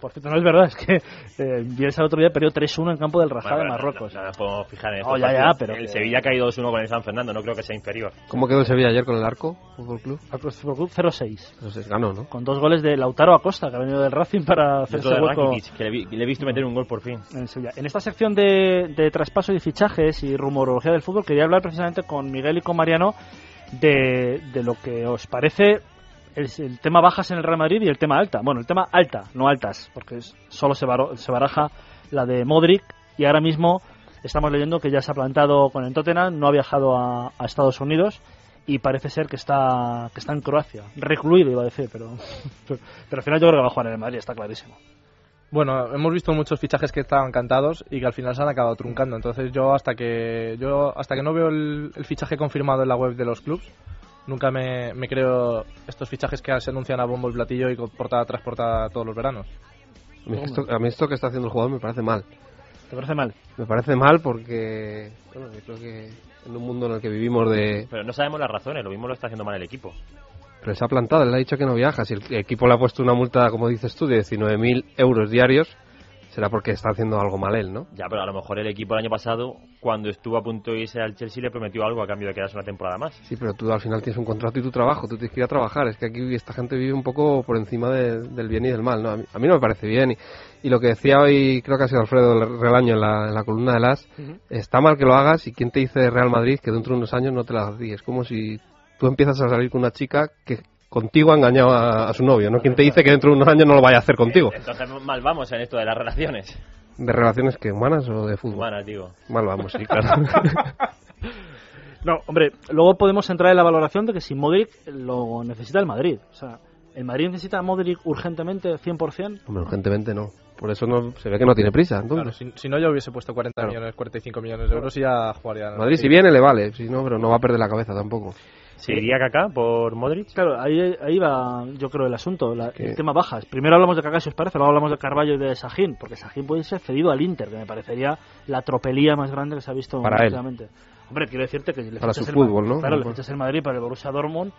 Por cierto, no es verdad, es que eh, Bielsa el otro día perdió 3-1 en campo del Rajá Bueno, de Marruecos. No, no nos podemos fijar en No, estos ya, ya, pero El que- Sevilla ha caído 2-1 con el San Fernando, no creo que sea inferior. ¿Cómo quedó el Sevilla ayer con el Arco Fútbol Club? Arco Fútbol Club 0-6. Entonces ganó, ¿no? Con dos goles de Lautaro Acosta, que ha venido del Racing para hacer Dentro ese de hueco Rakitic, que le, vi- le he visto meter un gol por fin. en Sevilla. En esta sección de, de traspaso y fichajes y rumorología del fútbol, quería hablar precisamente con Miguel y con Mariano de, de lo que os parece el, el tema bajas en el Real Madrid y el tema alta. Bueno, el tema alta, no altas, porque es- solo se, baro- se baraja la de Modric y ahora mismo estamos leyendo que ya se ha plantado con el Tottenham, no ha viajado a, a Estados Unidos y parece ser que está que está en Croacia, recluido iba a decir, pero, pero, al final yo creo que va a jugar en el Madrid, está clarísimo. Bueno, hemos visto muchos fichajes que estaban cantados y que al final se han acabado truncando. Entonces yo hasta que yo hasta que no veo el, el fichaje confirmado en la web de los clubs, nunca me, me creo estos fichajes que se anuncian a bombo y platillo y portada tras portada todos los veranos. A mí, esto, a mí esto que está haciendo el jugador me parece mal. ¿Te parece mal? Me parece mal porque, bueno, yo creo que en un mundo en el que vivimos de... Pero no sabemos las razones, lo mismo lo está haciendo mal el equipo. Pero se ha plantado, él ha dicho que no viaja. Si el equipo le ha puesto una multa, como dices tú, de 19.000 euros diarios, será porque está haciendo algo mal él, ¿no? Ya, pero a lo mejor el equipo el año pasado, cuando estuvo a punto de irse al Chelsea, le prometió algo a cambio de quedarse una temporada más. Sí, pero tú al final tienes un contrato y tu trabajo, tú tienes que ir a trabajar. Es que aquí esta gente vive un poco por encima de- del bien y del mal, ¿no? A mí, a mí no me parece bien. Y, y lo que decía hoy, creo que ha sido Alfredo Relaño en la, en la columna de las, está mal que lo hagas y quién te dice de Real Madrid que dentro de unos años no te la di. Es como si tú empiezas a salir con una chica que contigo ha engañado a, a su novio, ¿no? ¿Quién te dice que dentro de unos años no lo vaya a hacer contigo? Entonces mal vamos en esto de las relaciones. ¿De relaciones que humanas o de fútbol? Humanas, digo. Mal vamos, sí, claro. No, hombre, luego podemos entrar en la valoración de que si Modric lo necesita el Madrid. O sea, ¿el Madrid necesita a Modric urgentemente 100%? Hombre, urgentemente no. Por eso no se ve que no tiene prisa. Claro, si, si no yo hubiese puesto 40 Claro. millones, 45 millones de euros y ya jugaría. Madrid si viene le vale, si no, pero no va a perder la cabeza tampoco. ¿Se iría Kaká por Modric? Claro, ahí, ahí va, yo creo, el asunto, el tema bajas. Primero hablamos de Kaká, si os parece, luego hablamos de Carballo y de Sajín, porque Sajín puede ser cedido al Inter, que me parecería la tropelía más grande que se ha visto Para él. últimamente. Hombre, quiero decirte que le Para su el fútbol, Madrid- ¿no? Claro, le Fútbol. fichas el Madrid para el Borussia Dortmund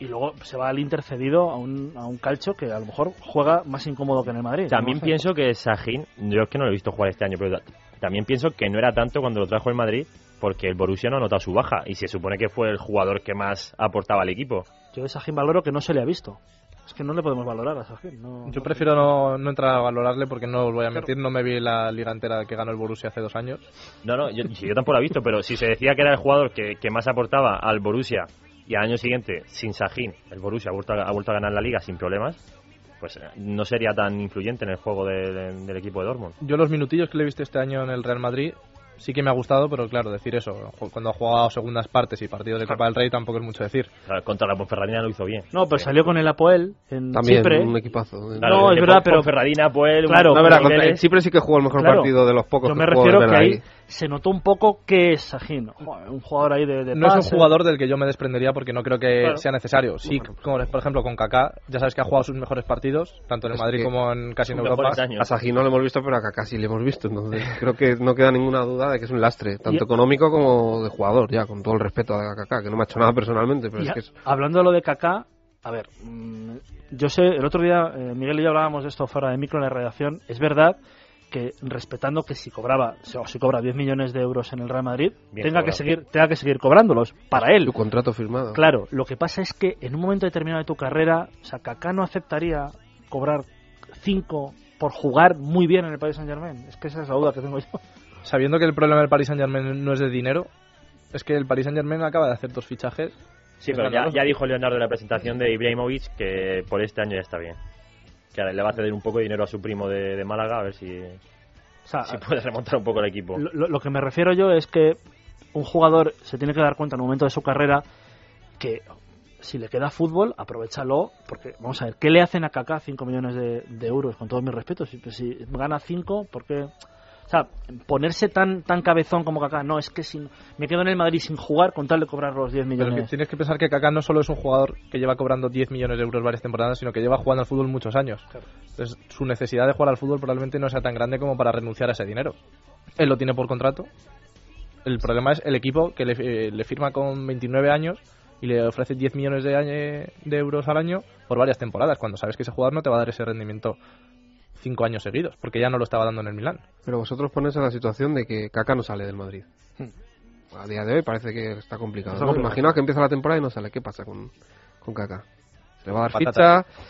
y luego se va al Inter cedido a un, a un calcho que a lo mejor juega más incómodo que en el Madrid. También No pienso que Sahin, yo es que no lo he visto jugar este año, pero ta- también pienso que no era tanto cuando lo trajo el Madrid, porque el Borussia no ha notado su baja y se supone que fue el jugador que más aportaba al equipo. Yo de Sajín valoro que no se le ha visto. Es que no le podemos valorar a Sajín. No, Yo prefiero no, no entrar a valorarle porque no os voy a mentir, no me vi la liga entera que ganó el Borussia hace dos años. No, no, yo, tampoco lo he visto, pero si se decía que era el jugador que, que más aportaba al Borussia y al año siguiente, sin Sahin, el Borussia ha vuelto, a, ha vuelto a ganar la liga sin problemas, pues eh, no sería tan influyente en el juego de- de- del equipo de Dortmund. Yo los minutillos que le he visto este año en el Real Madrid sí que me ha gustado, pero claro, decir eso, cuando ha jugado segundas partes y partidos de Copa del Rey tampoco es mucho decir. Claro, Contra la Ponferradina lo hizo bien. No, pero salió con el Apoel en También, Chipre. un equipazo. no, es verdad, pero Ferradina, pues, claro, No, Chipre sí que jugó el mejor Claro. partido de los pocos Yo que me jugó, refiero que ahí. Se notó un poco que es un jugador ahí de, de No es un jugador del que yo me desprendería porque no creo que Claro. sea necesario. Sí, como por ejemplo con Kaká, ya sabes que ha jugado sus mejores partidos, tanto en el Madrid como en casi en Europa. A Sajín no lo hemos visto, pero a Kaká sí le hemos visto. Entonces creo que no queda ninguna duda de que es un lastre, tanto Y- económico como de jugador, ya, con todo el respeto a Kaká, que no me ha hecho nada personalmente, pero que es... Hablando de lo de Kaká, a ver, mm, yo sé, el otro día eh, Miguel y yo hablábamos de esto fuera de micro en la redacción. Es verdad que respetando que si cobraba o si cobra 10 millones de euros en el Real Madrid, Bien tenga que seguir tenga que seguir cobrándolos para él. Tu contrato firmado. Claro, lo que pasa es que en un momento determinado de tu carrera, o sea, Kaká no aceptaría cobrar 5 por jugar muy bien en el Paris Saint-Germain. Es que esa es la duda que tengo yo. Sabiendo que el problema del Paris Saint-Germain no es de dinero, es que el Paris Saint-Germain acaba de hacer dos fichajes. Sí, pero ya, ya dijo Leonardo en la presentación de Ibrahimovic que por este año ya está bien. Que ahora le va a ceder un poco de dinero a su primo de, de Málaga a ver si, sea, si puede remontar un poco el equipo. Lo, que me refiero yo es que un jugador se tiene que dar cuenta en un momento de su carrera que si le queda fútbol, aprovechalo, porque vamos a ver, ¿qué le hacen a Kaká 5 millones de, de euros? Con todos mis respetos, si, si gana 5, ¿por qué? O sea, ponerse tan tan cabezón como Kaká, no, es que si me quedo en el Madrid sin jugar con tal de cobrar los 10 Pero es que millones. tienes que pensar que Kaká no solo es un jugador que lleva cobrando 10 millones de euros varias temporadas, sino que lleva jugando al fútbol muchos años. Entonces, su necesidad de jugar al fútbol probablemente no sea tan grande como para renunciar a ese dinero. Él lo tiene por contrato. El problema es el equipo que le, eh, le firma con 29 años y le ofrece 10 millones de, de euros al año por varias temporadas, cuando sabes que ese jugador no te va a dar ese rendimiento cinco años seguidos, porque ya no lo estaba dando en el Milán. Pero vosotros ponéis en la situación de que Kaká no sale del Madrid. A día de hoy parece que está complicado. ¿no? complicado. Imaginaos que empieza la temporada y no sale. ¿Qué pasa con, con Kaká? ¿Le va a dar Patata. ficha?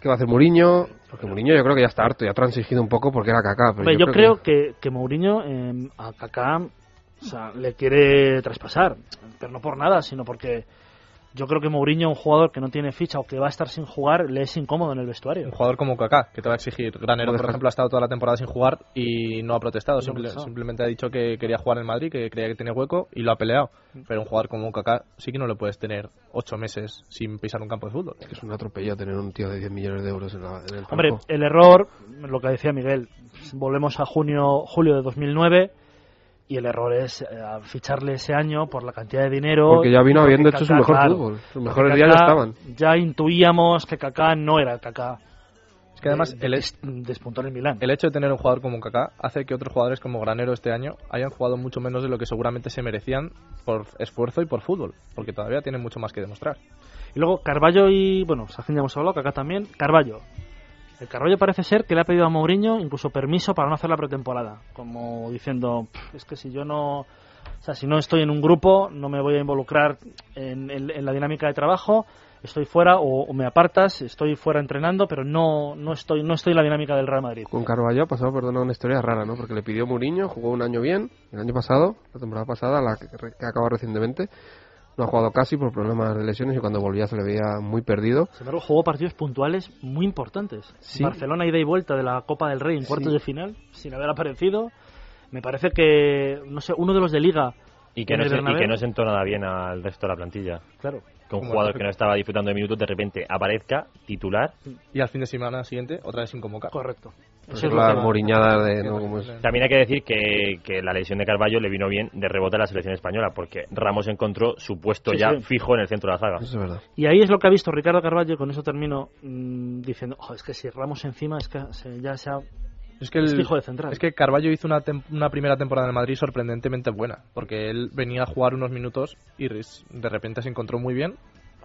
¿Qué va a hacer Mourinho? Porque Mourinho yo creo que ya está harto, ya ha transigido un poco porque era Kaká. Pero Hombre, yo, creo que, que Mourinho eh, a Kaká o sea, le quiere traspasar, pero no por nada, sino porque yo creo que Mourinho, un jugador que no tiene ficha o que va a estar sin jugar, le es incómodo en el vestuario. Un jugador como Kaká, que te va a exigir. Granero, por ejemplo, ha estado toda la temporada sin jugar y no ha protestado. Simple- simplemente ha dicho que quería jugar en Madrid, que creía que tenía hueco y lo ha peleado. Pero un jugador como Kaká sí que no le puedes tener ocho meses sin pisar un campo de fútbol. Es un atropello tener un tío de 10 millones de euros en, la- en el campo. Hombre, el error, lo que decía Miguel, volvemos a junio, julio de 2009 y el error es eh, ficharle ese año por la cantidad de dinero. Porque ya vino habiendo hecho su Kaká, mejor claro, fútbol. Sus mejores días ya Kaká- estaban. Ya intuíamos que Kaká no era Kaká. Es que además de- el, des- despuntó en el Milán. el hecho de tener un jugador como Kaká hace que otros jugadores como Granero este año hayan jugado mucho menos de lo que seguramente se merecían por esfuerzo y por fútbol, porque todavía tienen mucho más que demostrar. Y luego Carballo y, bueno, Sajín ya hemos hablado, Kaká también. Carballo. El Carballo parece ser que le ha pedido a Mourinho incluso permiso para no hacer la pretemporada. Como diciendo, "Pff, es que si yo no... O sea, si no estoy en un grupo, no me voy a involucrar en, la dinámica de trabajo, estoy fuera o, me apartas, estoy fuera entrenando, pero no, no, estoy, no estoy en la dinámica del Real Madrid. Con Carvalho ha pasado, perdona, una historia rara, ¿no? Porque le pidió Mourinho, jugó un año bien, el año pasado, la temporada pasada, la que, que acabado recientemente, no ha jugado casi por problemas de lesiones y cuando volvía se le veía muy perdido. Sin embargo, jugó partidos puntuales muy importantes. Sí. Barcelona ida y vuelta de la Copa del Rey en cuartos Sí. de final, sin haber aparecido. Me parece que, no sé, uno de los de Liga. Y que, no se, y Bernabéu. que no sentó nada bien al resto de la plantilla. Claro. Que un Como jugador que no estaba disfrutando de minutos de repente aparezca titular. Y al fin de semana siguiente, otra vez sin convocar. Correcto. Eso es la moriñada de... ¿no? Como es- También hay que decir que, que la lesión de Carballo le vino bien de rebote a la selección española, porque Ramos encontró su puesto Sí, ya sí. fijo en el centro de la zaga. Eso es verdad. Y ahí es lo que ha visto Ricardo Carballo, y con eso termino mm, diciendo, "Ojo, es que si Ramos encima, es que se- ya se ha... Es que, el- Es fijo de central. es que Carballo hizo una, tem- una primera temporada en Madrid sorprendentemente buena, porque él venía a jugar unos minutos y de repente se encontró muy bien,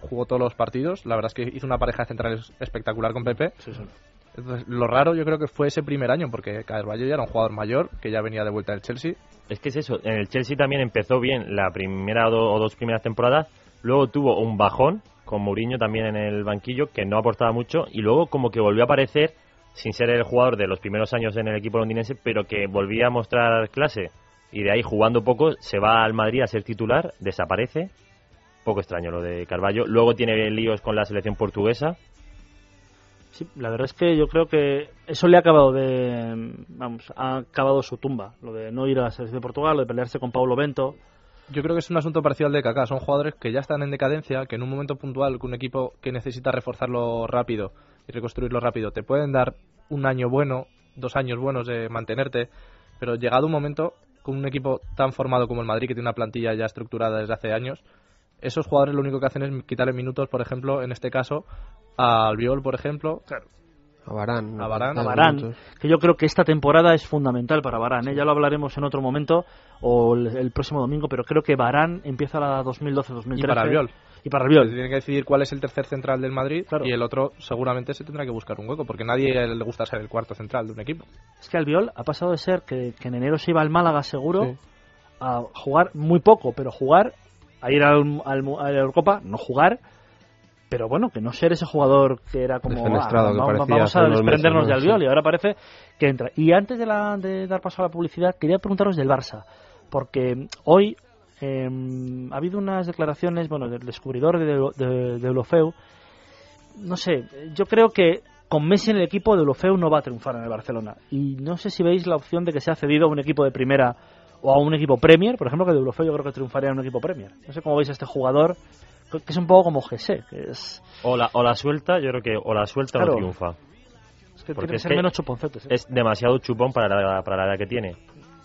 jugó todos los partidos, la verdad es que hizo una pareja de centrales espectacular con Pepe. Entonces, lo raro yo creo que fue ese primer año, porque Carballo ya era un jugador mayor, que ya venía de vuelta del Chelsea. Es que es eso, en el Chelsea también empezó bien la primera o, do- o dos primeras temporadas, luego tuvo un bajón con Mourinho también en el banquillo, que no aportaba mucho, y luego como que volvió a aparecer, sin ser el jugador de los primeros años en el equipo londinense, pero que volvía a mostrar clase, y de ahí jugando poco, se va al Madrid a ser titular, desaparece, poco extraño lo de Carballo, luego tiene líos con la selección portuguesa, Sí, la verdad es que yo creo que eso le ha acabado de... Vamos, ha acabado su tumba. Lo de no ir a la selección de Portugal, lo de pelearse con Paulo Bento. Yo creo que es un asunto parecido al de Kaká. Son jugadores que ya están en decadencia, que en un momento puntual, con un equipo que necesita reforzarlo rápido y reconstruirlo rápido, te pueden dar un año bueno, dos años buenos de mantenerte, pero llegado un momento, con un equipo tan formado como el Madrid, que tiene una plantilla ya estructurada desde hace años, esos jugadores lo único que hacen es quitarle minutos, por ejemplo, en este caso, a Albiol, por ejemplo. A Varane. A Varane. a Varane, que yo creo que esta temporada es fundamental para Varane. ¿eh? Ya lo hablaremos en otro momento o el, el próximo domingo, pero creo que Varane empieza la 2012-2013. Y para Albiol. Y para Albiol. Se tiene que decidir cuál es el tercer central del Madrid y el otro seguramente se tendrá que buscar un hueco, porque nadie le gusta ser el cuarto central de un equipo. Es que Albiol ha pasado de ser que, que en enero se iba al Málaga seguro Sí. a jugar muy poco, pero jugar, a ir al, al, a la Eurocopa, no jugar, pero bueno, que no ser ese jugador que era como "Ah, vamos, vamos a desprendernos de. Albiol Sí. y ahora parece que entra. Y antes de, la, de dar paso a la publicidad, quería preguntaros del Barça, porque hoy eh, ha habido unas declaraciones, bueno, del descubridor de, de, de Deulofeu, no sé, yo creo que con Messi en el equipo, Deulofeu no va a triunfar en el Barcelona. Y no sé si veis la opción de que sea cedido a un equipo de primera o a un equipo Premier, por ejemplo, que Deulofeu yo creo que triunfaría en un equipo Premier. No sé cómo veis a este jugador, que es un poco como Gese, que es, o la, o la suelta, yo creo que o la suelta Claro. o triunfa. es que Porque tiene que es ser que menos chuponcetes. ¿eh? es demasiado chupón para la, para la edad que tiene.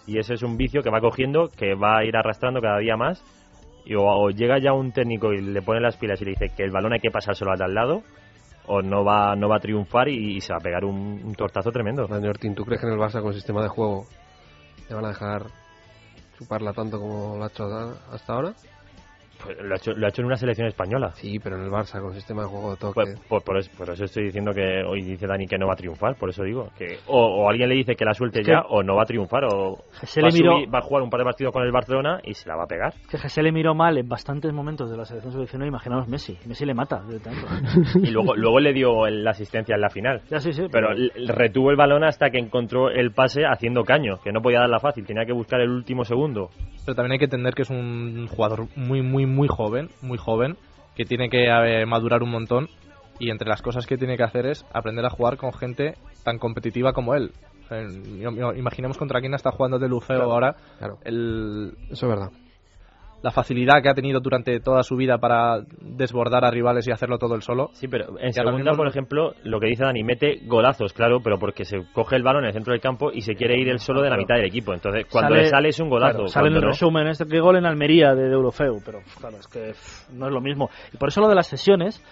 Y ese es un vicio que va cogiendo, que va a ir arrastrando cada día más. Y o, o llega ya un técnico y le pone las pilas y le dice que el balón hay que pasárselo al de al lado, o no va, no va a triunfar y, y se va a pegar un, un tortazo tremendo. Dani Ortín, ¿tú crees que en el Barça con sistema de juego le van a dejar chuparla tanto como lo ha hecho hasta ahora? Pues lo, ha hecho, lo ha hecho en una selección española. Sí, pero en el Barça con sistema de juego de toque. Pues, por, por eso, por eso estoy diciendo que hoy dice Dani que no va a triunfar, por eso digo que o, o alguien le dice que la suelte Es que- ya o no va a triunfar o va, le a miró- subir- va a jugar un par de partidos con el Barcelona y se la va a pegar. Que Gese le miró mal en bastantes momentos de la selección sub-19, imaginaos Messi. Messi le mata directamente. Y luego, luego le dio el- la asistencia en la final. Ya, sí, sí, Pero pero- retuvo el balón hasta que encontró el pase haciendo caño, que no podía darla fácil, tenía que buscar el último segundo. Pero también hay que entender que es un jugador muy, muy, muy joven, muy joven, que tiene que eh, madurar un montón y entre las cosas que tiene que hacer es aprender a jugar con gente tan competitiva como él. O sea, imaginemos contra quién está jugando de Luceo Claro, ahora. claro. El, Eso es verdad. La facilidad que ha tenido durante toda su vida para desbordar a rivales y hacerlo todo él solo. Sí, pero en segunda, mismo- por ejemplo, lo que dice Dani, mete golazos, claro, pero porque se coge el balón en el centro del campo y se quiere ir él solo de la mitad del equipo. Entonces, cuando Sale- le sale es un golazo. claro, sale en el no- resumen este que gol en Almería de, de Eurofeu, pero claro, es que no es lo mismo. Y por eso lo de las sesiones,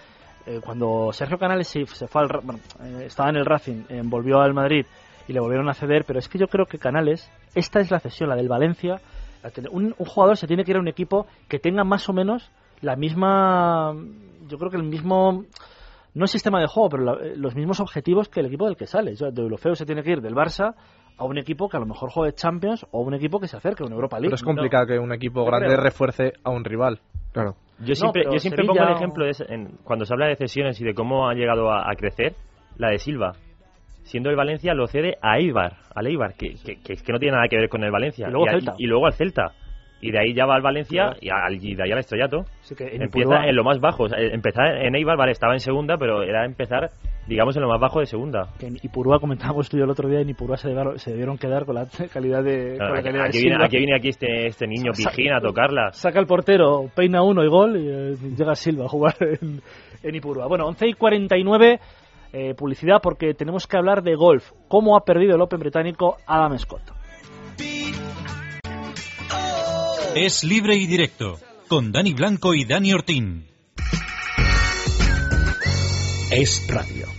eh, cuando Sergio Canales se, se fue al, bueno, eh, estaba en el Racing, eh, volvió al Madrid y le volvieron a ceder, pero es que yo creo que Canales, esta es la cesión, la del Valencia, un, un jugador se tiene que ir a un equipo que tenga más o menos la misma, yo creo que el mismo no el sistema de juego, pero la- eh, los mismos objetivos que el equipo del que sale. O sea, de Eurofeu se tiene que ir del Barça a un equipo que a lo mejor juegue Champions o un equipo que se acerque a una Europa League. Pero es complicado que un equipo Yo grande creo. refuerce a un rival. Claro. Yo siempre, yo siempre Sevilla pongo el ejemplo de ese- en- cuando se habla de cesiones y de cómo ha llegado a, a crecer, la de Silva. Siendo el Valencia lo cede a Eibar, al Eibar, que, que, que es que no tiene nada que ver con el Valencia. Y luego a- Celta. y luego al Celta. Y de ahí ya va al Valencia y, al, y de ahí al estrellato. Que en Empieza en lo más bajo. O sea, empezar en Eibar, vale, estaba en segunda, pero era empezar, digamos, en lo más bajo de segunda. que en Ipurúa comentábamos tú y yo el otro día en Ipurúa se se debieron quedar con la calidad de, con Claro, la aquí, calidad de aquí viene, Silva. aquí viene aquí este, este niño pijín a tocarla. saca el portero, peina uno y gol y eh, llega Silva a jugar en, en Ipurúa. Bueno, 11 y 49 eh, publicidad porque tenemos que hablar de golf. ¿Cómo ha perdido el Open británico Adam Scott? Es libre y directo, con Dani Blanco y Dani Ortín. Es radio.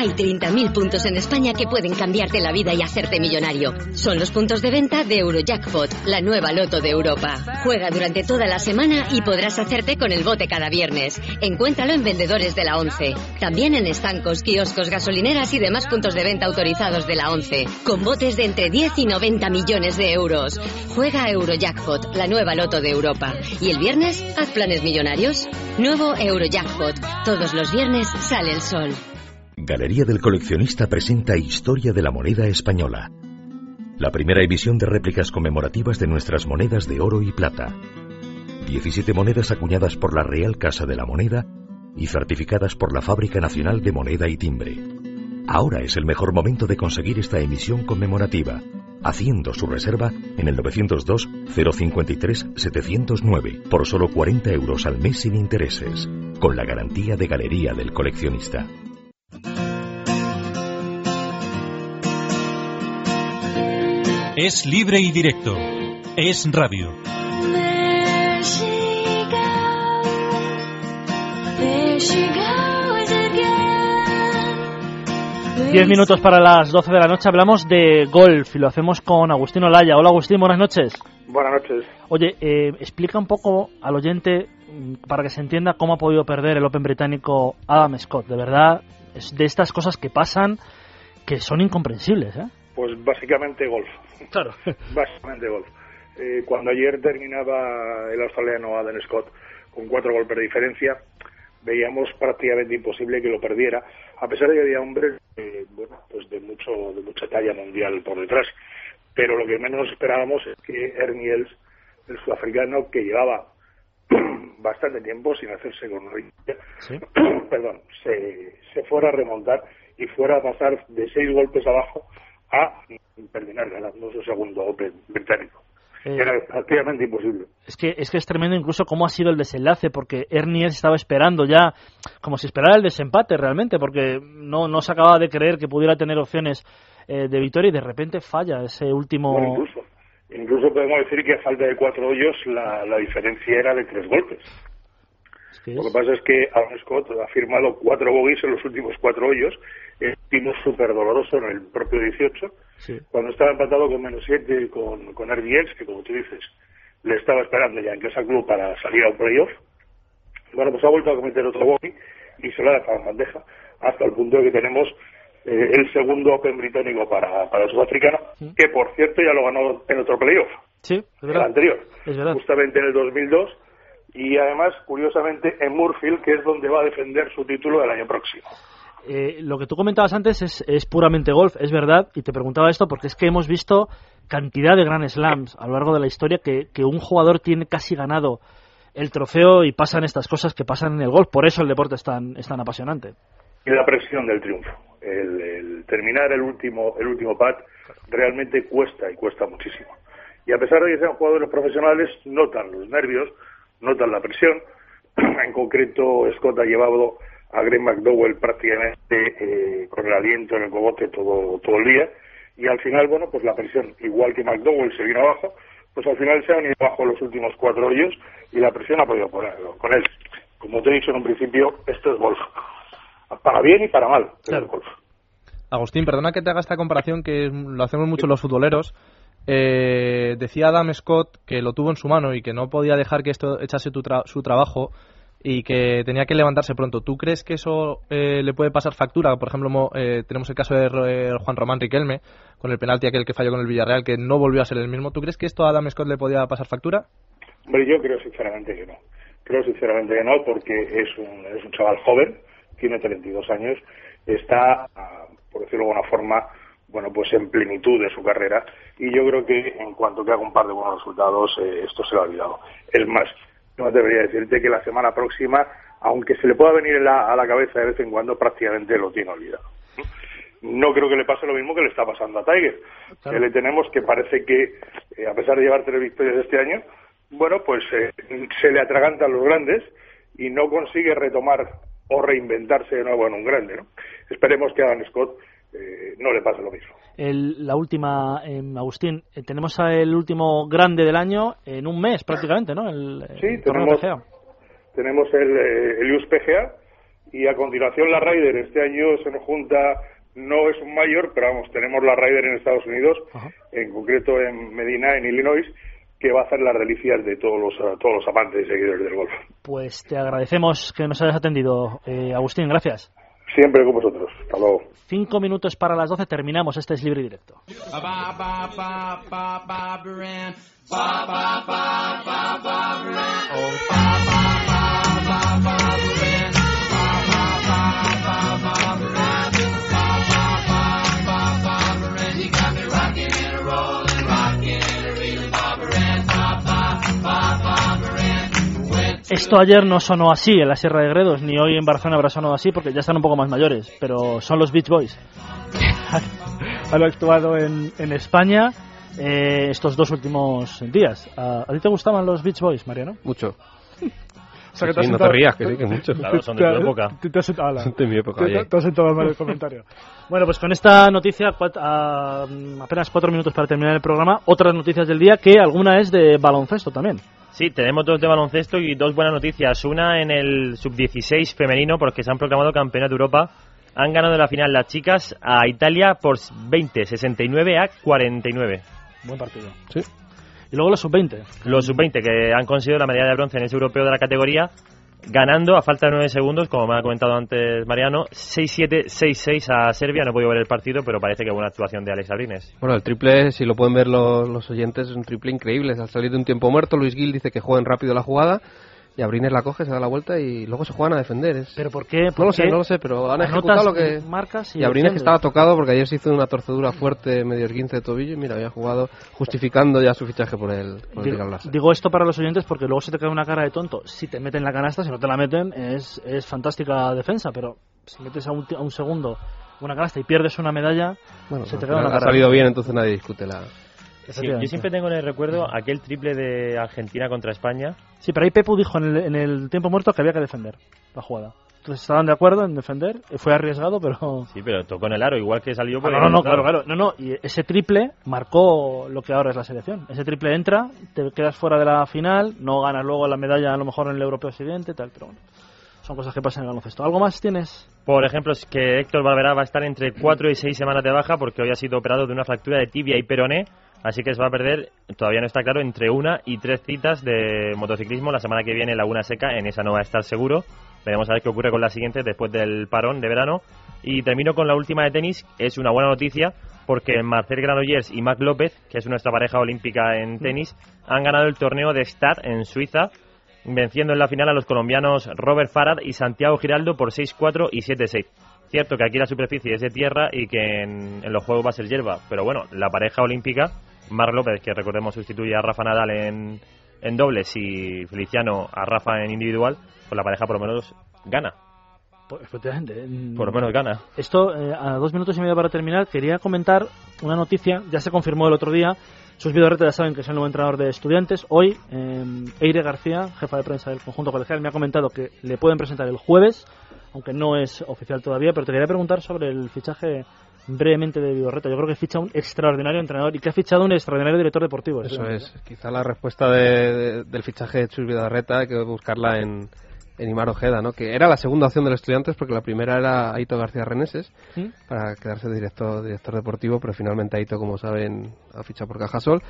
Hay 30.000 puntos en España que pueden cambiarte la vida y hacerte millonario. Son los puntos de venta de Eurojackpot, la nueva loto de Europa. Juega durante toda la semana y podrás hacerte con el bote cada viernes. Encuéntralo en vendedores de la 11. También en estancos, kioscos, gasolineras y demás puntos de venta autorizados de la 11. Con botes de entre 10 y 90 millones de euros. Juega Eurojackpot, la nueva loto de Europa. Y el viernes, haz planes millonarios. Nuevo Eurojackpot. Todos los viernes sale el sol. Galería del Coleccionista presenta Historia de la Moneda Española. La primera emisión de réplicas conmemorativas de nuestras monedas de oro y plata. 17 monedas acuñadas por la Real Casa de la Moneda y certificadas por la Fábrica Nacional de Moneda y Timbre. Ahora es el mejor momento de conseguir esta emisión conmemorativa, haciendo su reserva en el 902 053 709 por solo 40 euros al mes sin intereses, con la garantía de Galería del Coleccionista. Es libre y directo. Es radio. Diez minutos para las 12 de la noche hablamos de golf y lo hacemos con Agustín Olaya. Hola Agustín, buenas noches. Buenas noches. Oye, eh, explica un poco al oyente mm, para que se entienda cómo ha podido perder el Open británico Adam Scott. De verdad, es de estas cosas que pasan que son incomprensibles, ¿eh? Pues básicamente golf. Claro. básicamente golf. Eh, cuando ayer terminaba el australiano Adam Scott con cuatro golpes de diferencia, veíamos prácticamente imposible que lo perdiera, a pesar de que había hombres eh, bueno, pues de mucho de mucha talla mundial por detrás. Pero lo que menos esperábamos es que Ernie Els, el sudafricano, que llevaba bastante tiempo sin hacerse con perdón, se, se fuera a remontar y fuera a pasar de seis golpes abajo a terminar ganando su segundo Open británico. Eh, Era prácticamente imposible. Es que, es que es tremendo incluso cómo ha sido el desenlace, porque Ernie Els estaba esperando ya, como si esperara el desempate realmente, porque no, no se acababa de creer que pudiera tener opciones eh, de victoria y de repente falla ese último... Bueno, incluso, incluso podemos decir que a falta de cuatro hoyos la, la diferencia era de tres golpes. Lo que pasa es que Aaron Scott ha firmado cuatro bogies en los últimos cuatro hoyos, el último súper doloroso en el propio 18, cuando estaba empatado con menos 7 con, con RBX, que como tú dices, le estaba esperando ya en Casa Club para salir a un playoff. Bueno, pues ha vuelto a cometer otro bogey y se lo ha dejado en bandeja, hasta el punto de que tenemos eh, el segundo Open británico para, para el sudafricano, que por cierto ya lo ganó en otro playoff, Sí, es el anterior, Es verdad. justamente en el 2002, y además, curiosamente, en Murfield, que es donde va a defender su título el año próximo. Eh, lo que tú comentabas antes es, es puramente golf, es verdad, y te preguntaba esto porque es que hemos visto cantidad de Grand Slams a lo largo de la historia que, que un jugador tiene casi ganado el trofeo y pasan estas cosas que pasan en el golf. Por eso el deporte es tan, es tan apasionante. y la presión del triunfo. El, el terminar el último el último pat realmente cuesta y cuesta muchísimo. Y a pesar de que sean jugadores profesionales, notan los nervios, notan la presión. en concreto, Scott ha llevado a Greg McDowell prácticamente eh, con el aliento en el cogote todo, todo el día. Y al final, bueno, pues la presión, igual que McDowell se vino abajo, pues al final se han ido abajo los últimos cuatro hoyos y la presión ha podido ponerlo con él. Como te he dicho en un principio, esto es golf. Para bien y para mal. pero es golf. Agustín, perdona que te haga esta comparación, que lo hacemos mucho los futboleros. Eh, decía Adam Scott que lo tuvo en su mano y que no podía dejar que esto echase tu tra- su trabajo y que tenía que levantarse pronto. ¿Tú crees que eso eh, le puede pasar factura? Por ejemplo, eh, tenemos el caso de eh, Juan Román Riquelme, con el penalti aquel que falló con el Villarreal, que no volvió a ser el mismo. ¿Tú crees que esto a Adam Scott le podía pasar factura? Hombre, yo creo sinceramente que no. Creo sinceramente que no, porque es un, es un chaval joven, tiene 32 años, está, por decirlo de alguna forma, bueno, pues en plenitud de su carrera, y yo creo que en cuanto que haga un par de buenos resultados, eh, esto se lo ha olvidado. Es más, no debería decirte que la semana próxima, aunque se le pueda venir en la- a la cabeza de vez en cuando, prácticamente lo tiene olvidado. No creo que le pase lo mismo que le está pasando a Tiger. Claro. Que le tenemos que parece que, eh, a pesar de llevar tres victorias este año, bueno, pues eh, se le atragantan los grandes y no consigue retomar o reinventarse de nuevo en un grande. ¿no? Esperemos que a Adam Scott eh, no le pase lo mismo. El- la última, em, Agustín, eh, tenemos el último grande del año en un mes prácticamente, ¿no? El, Sí, el torneo tenemos- PGA. Tenemos el, eh, el USPGA y a continuación la Ryder. Este año se nos junta, no es un mayor, pero vamos, tenemos la Ryder en Estados Unidos, en concreto en Medina, en Illinois, que va a hacer las delicias de todos los, a todos los amantes y seguidores del golf. Pues te agradecemos que nos hayas atendido, eh, Agustín, gracias. Siempre con vosotros. Hasta luego. Cinco minutos para las doce, terminamos, este es libre y directo. Esto ayer no sonó así en la Sierra de Gredos, ni hoy en Barcelona habrá sonado así porque ya están un poco más mayores, pero son los Beach Boys. Han actuado en, en España eh, estos dos últimos días. ¿A, a ti te gustaban los Beach Boys, Mariano? Mucho. O sea, que Sí, te has no te rías, que sí, que mucho. Claro, son de tu época. Te, te has sentado, ala. De mi época, Te- te has sentado mal el comentario. Bueno, pues con esta noticia, cuat- a, mm, apenas cuatro minutos para terminar el programa, otras noticias del día, que alguna es de baloncesto también. Sí, tenemos dos de baloncesto y dos buenas noticias. Una en el sub-16 femenino, porque se han proclamado campeonas de Europa. Han ganado la final las chicas a Italia por 20, 69 a 49. Buen partido. Sí. Y luego los sub-20. Los sub-20 que han conseguido la medalla de bronce en ese europeo de la categoría, ganando a falta de 9 segundos, como me ha comentado antes Mariano, 6-7, 6-6 a Serbia. No he podido ver el partido, pero parece que buena actuación de Alex Abrines. Bueno, el triple, si lo pueden ver los, los oyentes, es un triple increíble. Al salir de un tiempo muerto, Luis Gil dice que jueguen rápido la jugada y Abrines la coge, se da la vuelta y luego se juegan a defender. Es- ¿Pero por qué? No ¿Por lo sé, no lo sé, pero han ejecutado lo que... marcas y Y Abrines que estaba tocado porque ayer se hizo una torcedura fuerte, medio esguince de tobillo y mira, había jugado justificando ya su fichaje por el, por el Digo, esto para los oyentes porque luego se te queda una cara de tonto. Si te meten la canasta, si no te la meten, es, es fantástica defensa, pero si metes a un, a un segundo una canasta y pierdes una medalla, Bueno, se te queda una cara. ha salido bien, entonces nadie discute la... Sí, yo siempre tengo en el recuerdo aquel triple de Argentina contra España. Sí, pero ahí Pepu dijo en el, en el tiempo muerto que había que defender la jugada. Entonces estaban de acuerdo en defender. Fue arriesgado, pero. Sí, pero tocó en el aro, igual que salió Ah, por el- no, no, claro, claro. No, no. Y ese triple marcó lo que ahora es la selección. Ese triple entra, te quedas fuera de la final, no ganas luego la medalla a lo mejor en el europeo siguiente, tal, pero bueno. Son cosas que pasan en el baloncesto. ¿Algo más tienes? Por ejemplo, es que Héctor Barberá va a estar entre 4 y 6 semanas de baja porque hoy ha sido operado de una fractura de tibia y peroné, así que se va a perder, todavía no está claro, entre una y tres citas de motociclismo la semana que viene en Laguna Seca, en esa no va a estar seguro. Veremos a ver qué ocurre con la siguiente después del parón de verano. Y termino con la última de tenis, es una buena noticia porque Marcel Granollers y Mac López, que es nuestra pareja olímpica en tenis, han ganado el torneo de Stad en Suiza, venciendo en la final a los colombianos Robert Farad y Santiago Giraldo por 6-4 y 7-6. Cierto que aquí la superficie es de tierra y que en, en los juegos va a ser hierba, pero bueno, la pareja olímpica, Marc López, que recordemos sustituye a Rafa Nadal en, en dobles y Feliciano a Rafa en individual, pues la pareja por lo menos gana. Pues, efectivamente. Por lo menos gana. Esto, eh, a dos minutos y medio para terminar, quería comentar una noticia, ya se confirmó el otro día. Sus Vidorreta ya saben que es el nuevo entrenador de estudiantes. Hoy, eh, Eire García, jefa de prensa del conjunto colegial, me ha comentado que le pueden presentar el jueves, aunque no es oficial todavía, pero te quería preguntar sobre el fichaje brevemente de Vidorreta. Yo creo que ficha un extraordinario entrenador y que ha fichado un extraordinario director deportivo. Eso ¿eh? es. Quizá la respuesta de- de- del fichaje de Chus Vidarreta hay que buscarla en, en Imar Ojeda, ¿no? Que era la segunda opción de los estudiantes porque la primera era Aito García Reneses ¿Sí? para quedarse de director, director deportivo, pero finalmente Aito, como saben, ha fichado por Cajasol.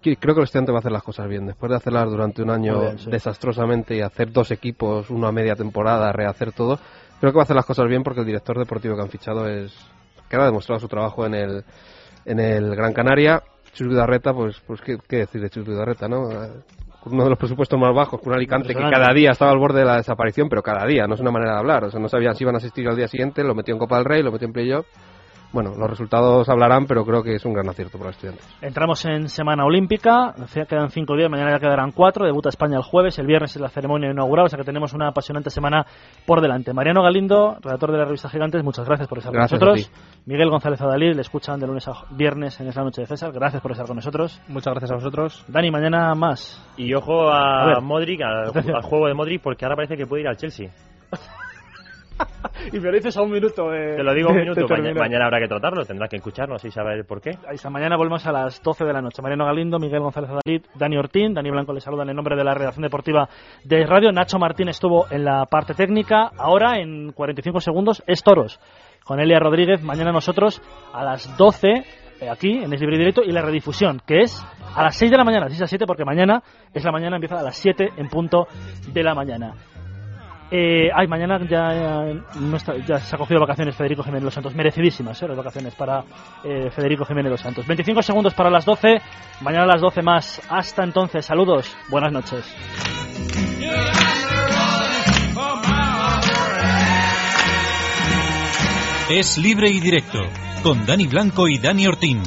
Creo que el estudiante va a hacer las cosas bien. Después de hacerlas durante un año Muy bien, sí. desastrosamente y hacer dos equipos, uno a media temporada, rehacer todo, creo que va a hacer las cosas bien porque el director deportivo que han fichado es que ha demostrado su trabajo en el, en el Gran Canaria. Chus Vidarreta, pues, pues ¿qué, decir de Chus Vidarreta, ¿no? Eh, uno de los presupuestos más bajos, con un Alicante que cada día estaba al borde de la desaparición, pero cada día, no es una manera de hablar. O sea, no sabían si iban a asistir al día siguiente, lo metió en Copa del Rey, lo metió en playoff. Bueno, los resultados hablarán, pero creo que es un gran acierto para los estudiantes. Entramos en Semana Olímpica, quedan cinco días, mañana ya quedarán cuatro, debuta España el jueves, el viernes es la ceremonia inaugural, o sea que tenemos una apasionante semana por delante. Mariano Galindo, redactor de la revista Gigantes, muchas gracias por estar Gracias con a nosotros. Miguel González Adalí, le escuchan de lunes a viernes en esa noche de César, gracias por estar con nosotros. Muchas gracias a vosotros. Dani, mañana más. Y ojo A. Modric, al juego de Modric, porque ahora parece que puede ir al Chelsea. y me lo dices a un minuto. eh, Te lo digo un minuto, de mañana, habrá que tratarlo, tendrás que escucharnos y saber por qué. Esta mañana volvemos a las 12 de la noche. Mariano Galindo, Miguel González Adalid, Dani Ortín, Dani Blanco le saludan en nombre de la redacción deportiva de Radio. Nacho Martín estuvo en la parte técnica. Ahora, en 45 segundos, es Toros. Con Elia Rodríguez, mañana nosotros a las 12, eh, aquí, en Es Libre y Directo, y la redifusión, que es a las 6 de la mañana, 6 a 7, porque mañana es la mañana, empieza a las 7 en punto de la mañana. Eh, ay, mañana ya, ya se ha cogido vacaciones Federico Jiménez Los Santos. Merecidísimas eh, las vacaciones para eh, Federico Jiménez Los Santos. 25 segundos para las 12. Mañana a las 12 más. Hasta entonces, saludos. Buenas noches. Es libre y directo con Dani Blanco y Dani Ortín.